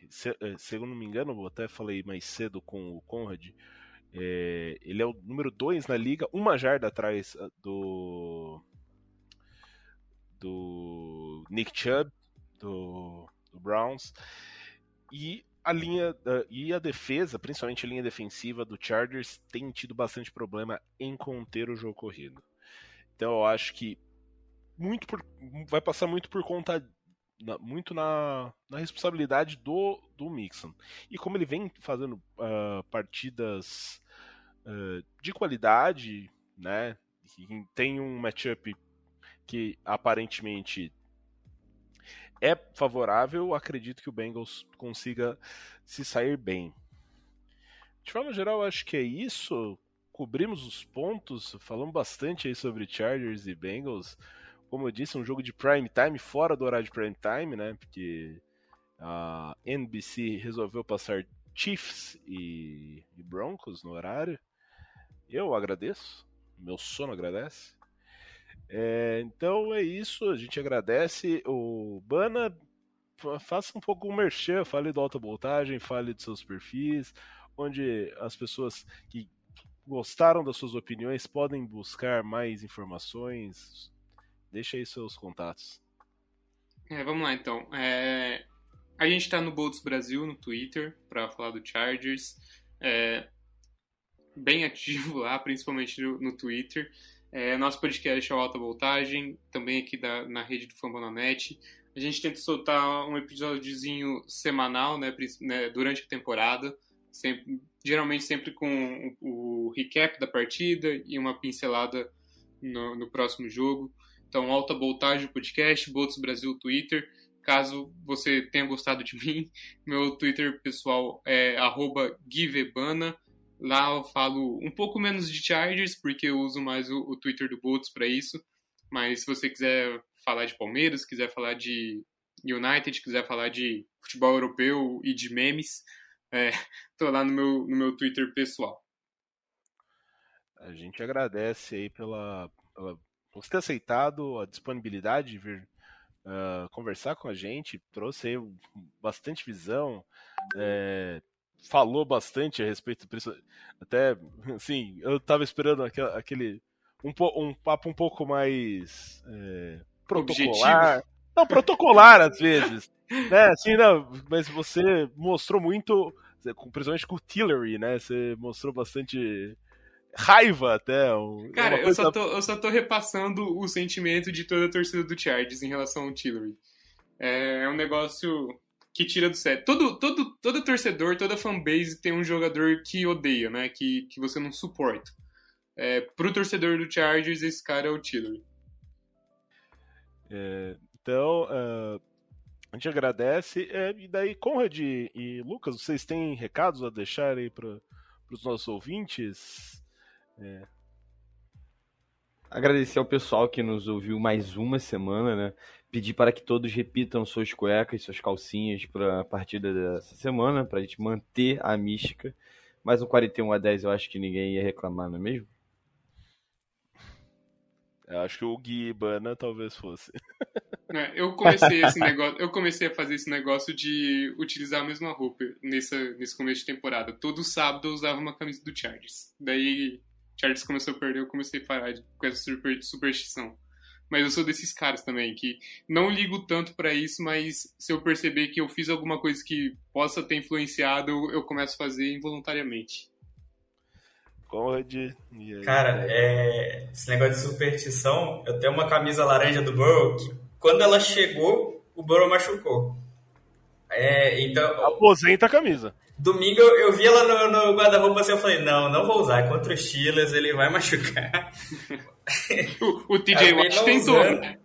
se, é, se, eu não me engano, eu até falei mais cedo com o Conrad. É, ele é o número 2 na liga, uma jarda atrás ah, do do Nick Chubb do, do Browns e a linha e a defesa, principalmente a linha defensiva do Chargers tem tido bastante problema em conter o jogo corrido. Então eu acho que muito por, vai passar muito por conta muito na, na responsabilidade do, do Mixon. E como ele vem fazendo uh, partidas uh, de qualidade, né? tem um matchup que aparentemente é favorável, acredito que o Bengals consiga se sair bem. De forma geral, acho que é isso. Cobrimos os pontos, falamos bastante aí sobre Chargers e Bengals como eu disse, um jogo de prime time, fora do horário de prime time, né? Porque a NBC resolveu passar Chiefs e, e Broncos no horário. Eu agradeço, meu sono agradece. É, então é isso, a gente agradece. O Bana, faça um pouco um merchan, fale do alta voltagem, fale de seus perfis, onde as pessoas que gostaram das suas opiniões podem buscar mais informações Deixa aí seus contatos. É, vamos lá então. É... A gente está no Bolts Brasil no Twitter para falar do Chargers. É... Bem <laughs> ativo lá, principalmente no, no Twitter. É, nosso podcast é o Alta Voltagem, também aqui da, na rede do Fambonanet. A gente tenta soltar um episódiozinho semanal, né, né, durante a temporada, sempre, geralmente sempre com o, o recap da partida e uma pincelada no, no próximo jogo. Então, Alta Voltagem Podcast, Botos Brasil Twitter. Caso você tenha gostado de <laughs> mim, meu Twitter pessoal é @givebana. Lá eu falo um pouco menos de Chargers, porque eu uso mais o, o Twitter do Botos para isso. Mas se você quiser falar de Palmeiras, quiser falar de United, quiser falar de futebol europeu e de memes, é, <laughs> tô lá no meu, no meu Twitter pessoal. A gente agradece aí pela, pela você ter aceitado a disponibilidade de vir uh, conversar com a gente, trouxe aí bastante visão, é, falou bastante a respeito disso. Até, assim, eu tava esperando aquele, aquele um, um papo um pouco mais é, protocolar. Objetivo. Não, protocolar às vezes. <laughs> né, assim, não, mas você mostrou muito, principalmente com o Tillery, né? Você mostrou bastante raiva até. Um, Cara, coisa... eu, só tô, eu só tô repassando o sentimento de toda a torcida do Chargers em relação ao Tillery. É, é um negócio que tira do sério. Todo, todo, todo torcedor, toda fanbase tem um jogador que odeia, né? Que, que você não suporta. É, pro torcedor do Chargers, esse cara é o Tillery. É, então, uh, a gente agradece. É, e daí, Conrad e, e, Lucas, vocês têm recados a deixar aí para os nossos ouvintes? É. Agradecer ao pessoal que nos ouviu mais uma semana, né? Pedir para que todos repitam suas cuecas, suas calcinhas para a partida dessa semana, para a gente manter a mística. Mais um 41 a 10 eu acho que ninguém ia reclamar, não é mesmo? Eu acho que o Gui Ibana talvez fosse. É, eu comecei esse negócio, eu comecei a fazer esse negócio de utilizar a mesma roupa nessa, nesse começo de temporada. Todo sábado eu usava uma camisa do Chargers. Daí Chargers começou a perder, eu comecei a parar com essa super, superstição. Mas eu sou desses caras também, que não ligo tanto para isso, mas se eu perceber que eu fiz alguma coisa que possa ter influenciado, eu começo a fazer involuntariamente. Conrad. Cara, é... esse negócio de superstição, eu tenho uma camisa laranja do Burrow que quando ela chegou, o Burrow machucou. É, então... Aposenta a camisa. Domingo eu, eu vi ela no, no guarda-roupa assim, eu falei, não, não vou usar. Contra os Steelers ele vai machucar. <laughs> o, o TJ Watt tentou. Usando.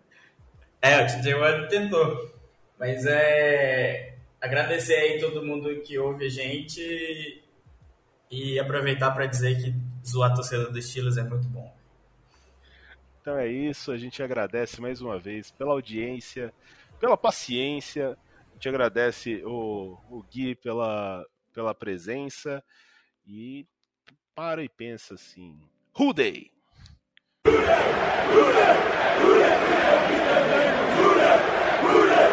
É, o TJ Watt tentou. Mas é. Agradecer aí todo mundo que ouve a gente e aproveitar para dizer que zoar a torcida dos Steelers é muito bom. Então é isso, a gente agradece mais uma vez pela audiência, pela paciência. A gente agradece o, o Gui pela, pela presença e para e pensa assim: Who day? Who day? Who day? Who day? Who day? Who day?